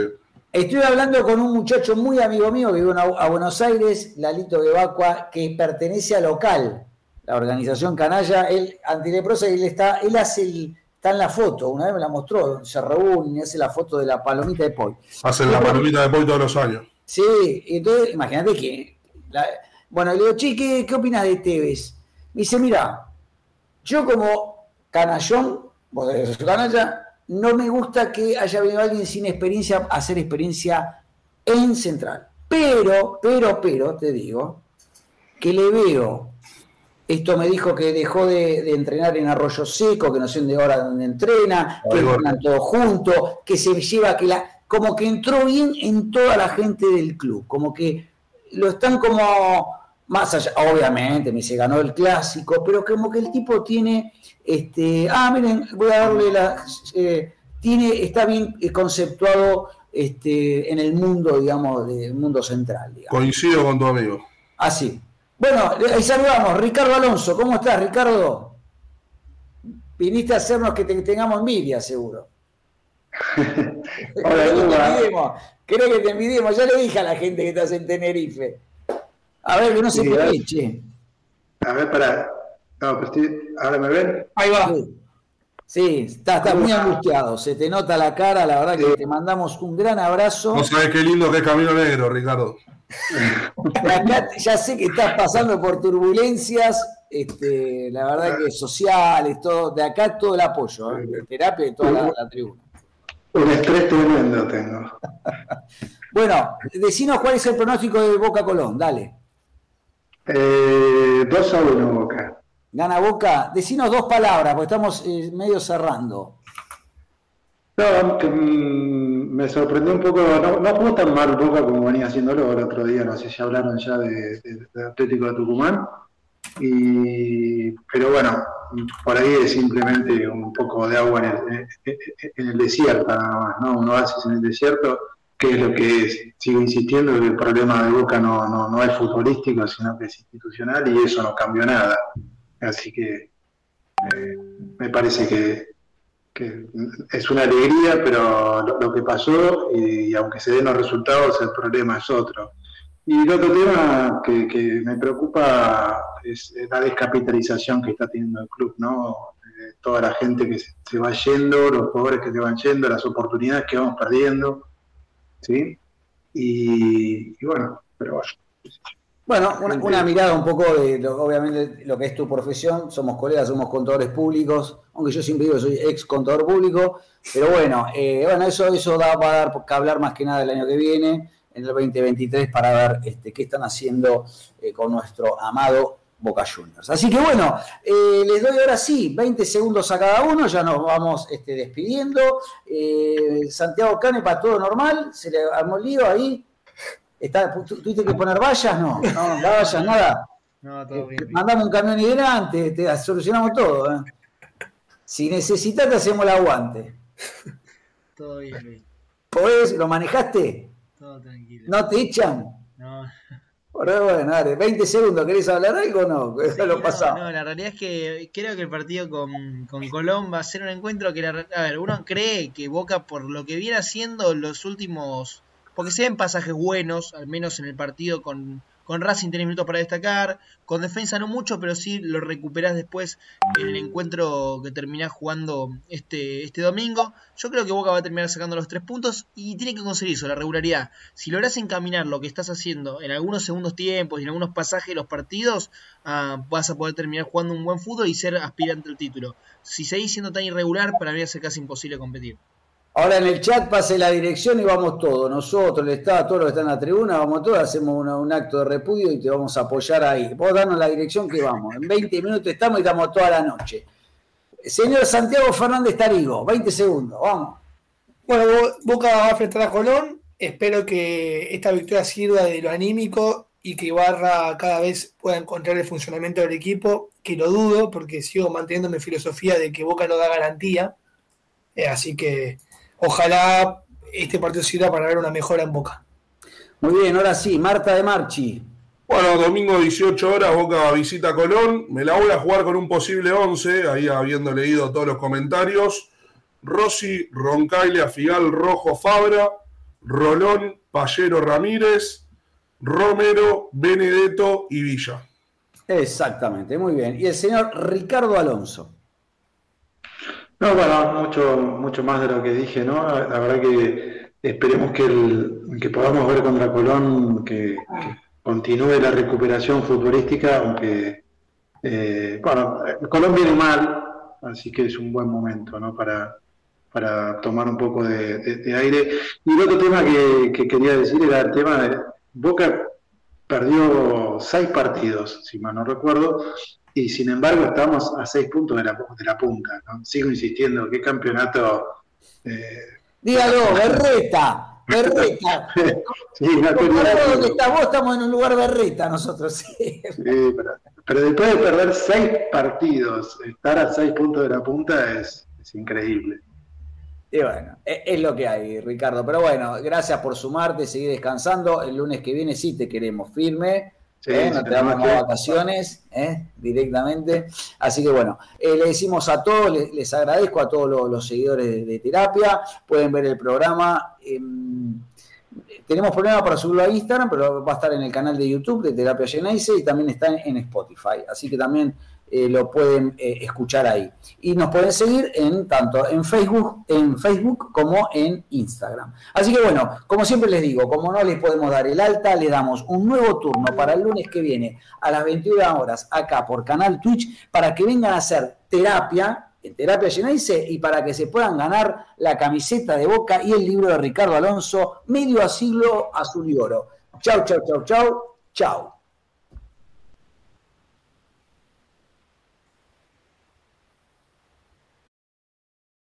Estoy hablando con un muchacho muy amigo mío que vive a Buenos Aires, Lalito de Vacua, que pertenece a Local, la organización canalla. Él, antileprosa, él está, él hace el, está en la foto, una vez me la mostró, se reúne y hace la foto de la palomita de Poi. Hacen la palomita de Poi todos los años. Sí, entonces imagínate que. la- bueno, le digo, che, ¿qué, qué opinas de Tevez? Me dice, mira, yo como canallón, vos canalla, no me gusta que haya venido alguien sin experiencia a hacer experiencia en Central. Pero, pero, pero, te digo, que le veo. Esto me dijo que dejó de, de entrenar en Arroyo Seco, que no sé de hora donde entrena, que entrenan todos juntos, que se lleva, que la, como que entró bien en toda la gente del club, como que lo están como más allá, obviamente, me se ganó el clásico, pero como que el tipo tiene, este, ah, miren, voy a darle la, eh, tiene, está bien conceptuado este, en el mundo, digamos, del mundo central. Coincido con tu amigo. Así. Ah, bueno, ahí saludamos. Ricardo Alonso, ¿cómo estás, Ricardo? Viniste a hacernos que tengamos envidia, seguro. <laughs> Hola, Creo que te envidiemos. Ya le dije a la gente que estás en Tenerife. A ver, que no se sí, A ver, para. No, pero estoy... ¿Ahora me ven? Ahí va. Sí, está, muy angustiado, se te nota la cara, la verdad que te mandamos un gran abrazo. No sabes qué lindo que es Camino Negro, Ricardo. <laughs> ya sé que estás pasando por turbulencias, este, la verdad que sociales, todo, de acá todo el apoyo, ¿eh? de terapia y toda la, tribuna. Un estrés tremendo tengo. <laughs> bueno, decinos cuál es el pronóstico de Boca Colón, dale. Eh, 2 a 1 Boca. Gana Boca. Decinos dos palabras, porque estamos eh, medio cerrando. No, mm, me sorprendió un poco, no, no jugó tan mal Boca como venía haciéndolo el otro día, no sé si hablaron ya de, Atlético de Tucumán, y, pero bueno, por ahí es simplemente un poco de agua en el, desierto, nada más, ¿no? Un oasis en el desierto, que es lo que es. Sigo insistiendo que el problema de Boca no, no, no es futbolístico, sino que es institucional y eso no cambió nada. Así que eh, me parece que, es una alegría, pero lo, que pasó, y, aunque se den los resultados, el problema es otro. Y el otro tema que, me preocupa es la descapitalización que está teniendo el club, ¿no? Eh, toda la gente que se, va yendo, los jugadores que se van yendo, las oportunidades que vamos perdiendo, ¿sí? Y, y bueno, pero bueno. Bueno, una, mirada un poco de, lo, obviamente, lo que es tu profesión. Somos colegas, somos contadores públicos, aunque yo siempre digo que soy ex contador público. Pero bueno, eh, bueno eso, eso da para dar que hablar más que nada el año que viene, en el 2023, para ver este, qué están haciendo eh, con nuestro amado Boca Juniors. Así que bueno, eh, les doy ahora sí 20 segundos a cada uno, ya nos vamos este, despidiendo. Santiago Canepa, todo normal, se le armó el lío ahí. ¿Tuviste que poner vallas? No, no, vallas, nada. No, todo bien. Mandamos un camión y delante, te solucionamos todo. ¿eh? Si necesitas, te hacemos el aguante. Todo bien, Luis. ¿Podés? ¿Lo manejaste? Todo tranquilo. ¿No te echan? No. Bueno, dale, 20 segundos, ¿querés hablar algo o no? <laughs> lo pasamos. No, la realidad es que creo que el partido con, con Colón va a ser un encuentro que, la, a ver, uno cree que Boca, por lo que viene haciendo los últimos porque se ven pasajes buenos, al menos en el partido con, con Racing tenés minutos para destacar, con defensa no mucho, pero sí lo recuperás después en el encuentro que terminás jugando este, este domingo. Yo creo que Boca va a terminar sacando los tres puntos y tiene que conseguir eso, la regularidad. Si lográs encaminar lo que estás haciendo en algunos segundos tiempos y en algunos pasajes de los partidos, ah, vas a poder terminar jugando un buen fútbol y ser aspirante al título. Si seguís siendo tan irregular, para mí va casi imposible competir. Ahora en el chat pase la dirección y vamos todos, nosotros, el Estado, todos los que están en la tribuna, vamos todos, hacemos un acto de repudio y te vamos a apoyar ahí. Vos darnos la dirección que vamos. En 20 minutos estamos y estamos toda la noche. Señor Santiago Fernández Tarigo, 20 segundos, vamos. Bueno, Boca va a enfrentar a Colón. Espero que esta victoria sirva de lo anímico y que Ibarra cada vez pueda encontrar el funcionamiento del equipo, que lo dudo porque sigo manteniendo mi filosofía de que Boca no da garantía. Eh, así que ojalá este partido sirva para ver una mejora en Boca. Muy bien, ahora sí, Marta de Marchi. Bueno, domingo 18 horas, Boca visita Colón. Me la voy a jugar con un posible 11, ahí habiendo leído todos los comentarios. Rossi, Roncaile, Afigal, Rojo, Fabra, Rolón, Pallero, Ramírez, Romero, Benedetto y Villa. Exactamente, muy bien. Y el señor Ricardo Alonso. No, bueno, mucho, mucho más de lo que dije, ¿no? La, verdad que esperemos que, el, que podamos ver contra Colón que, continúe la recuperación futbolística, aunque, eh, bueno, Colón viene mal, así que es un buen momento, ¿no? Para, para tomar un poco de, aire. Y el otro tema que, que, quería decir era el tema de Boca perdió seis partidos, si mal no recuerdo, y sin embargo estamos a seis puntos de la, de la punta. ¿no? Sigo insistiendo, qué campeonato... Eh, Dígalo, <laughs> Berreta. berreta. <laughs> sí, naturalidad. donde estás vos estamos en un lugar berreta nosotros. Sí, pero, después de perder seis partidos, estar a seis puntos de la punta es, es increíble. Y bueno, e, es, lo que hay, Ricardo. Pero bueno, gracias por sumarte, seguir descansando. El lunes que viene sí te queremos firme. ¿Eh? no te damos más vacaciones ¿eh? directamente. Así que bueno, eh, le decimos a todos, les, agradezco a todos los, seguidores de, terapia. Pueden ver el programa. Em, tenemos problemas para subirlo a Instagram, pero va a estar en el canal de YouTube de Terapia Geneise y también está en Spotify. Así que también eh, lo pueden eh, escuchar ahí. Y nos pueden seguir en tanto en Facebook, en Facebook como en Instagram. Así que bueno, como siempre les digo, como no les podemos dar el alta, le damos un nuevo turno para el lunes que viene a las 21 horas acá por canal Twitch para que vengan a hacer terapia en Terapia Geneise y para que se puedan ganar la camiseta de Boca y el libro de Ricardo Alonso, Medio a siglo azul y oro. Chau, chau, chau, chau, chau.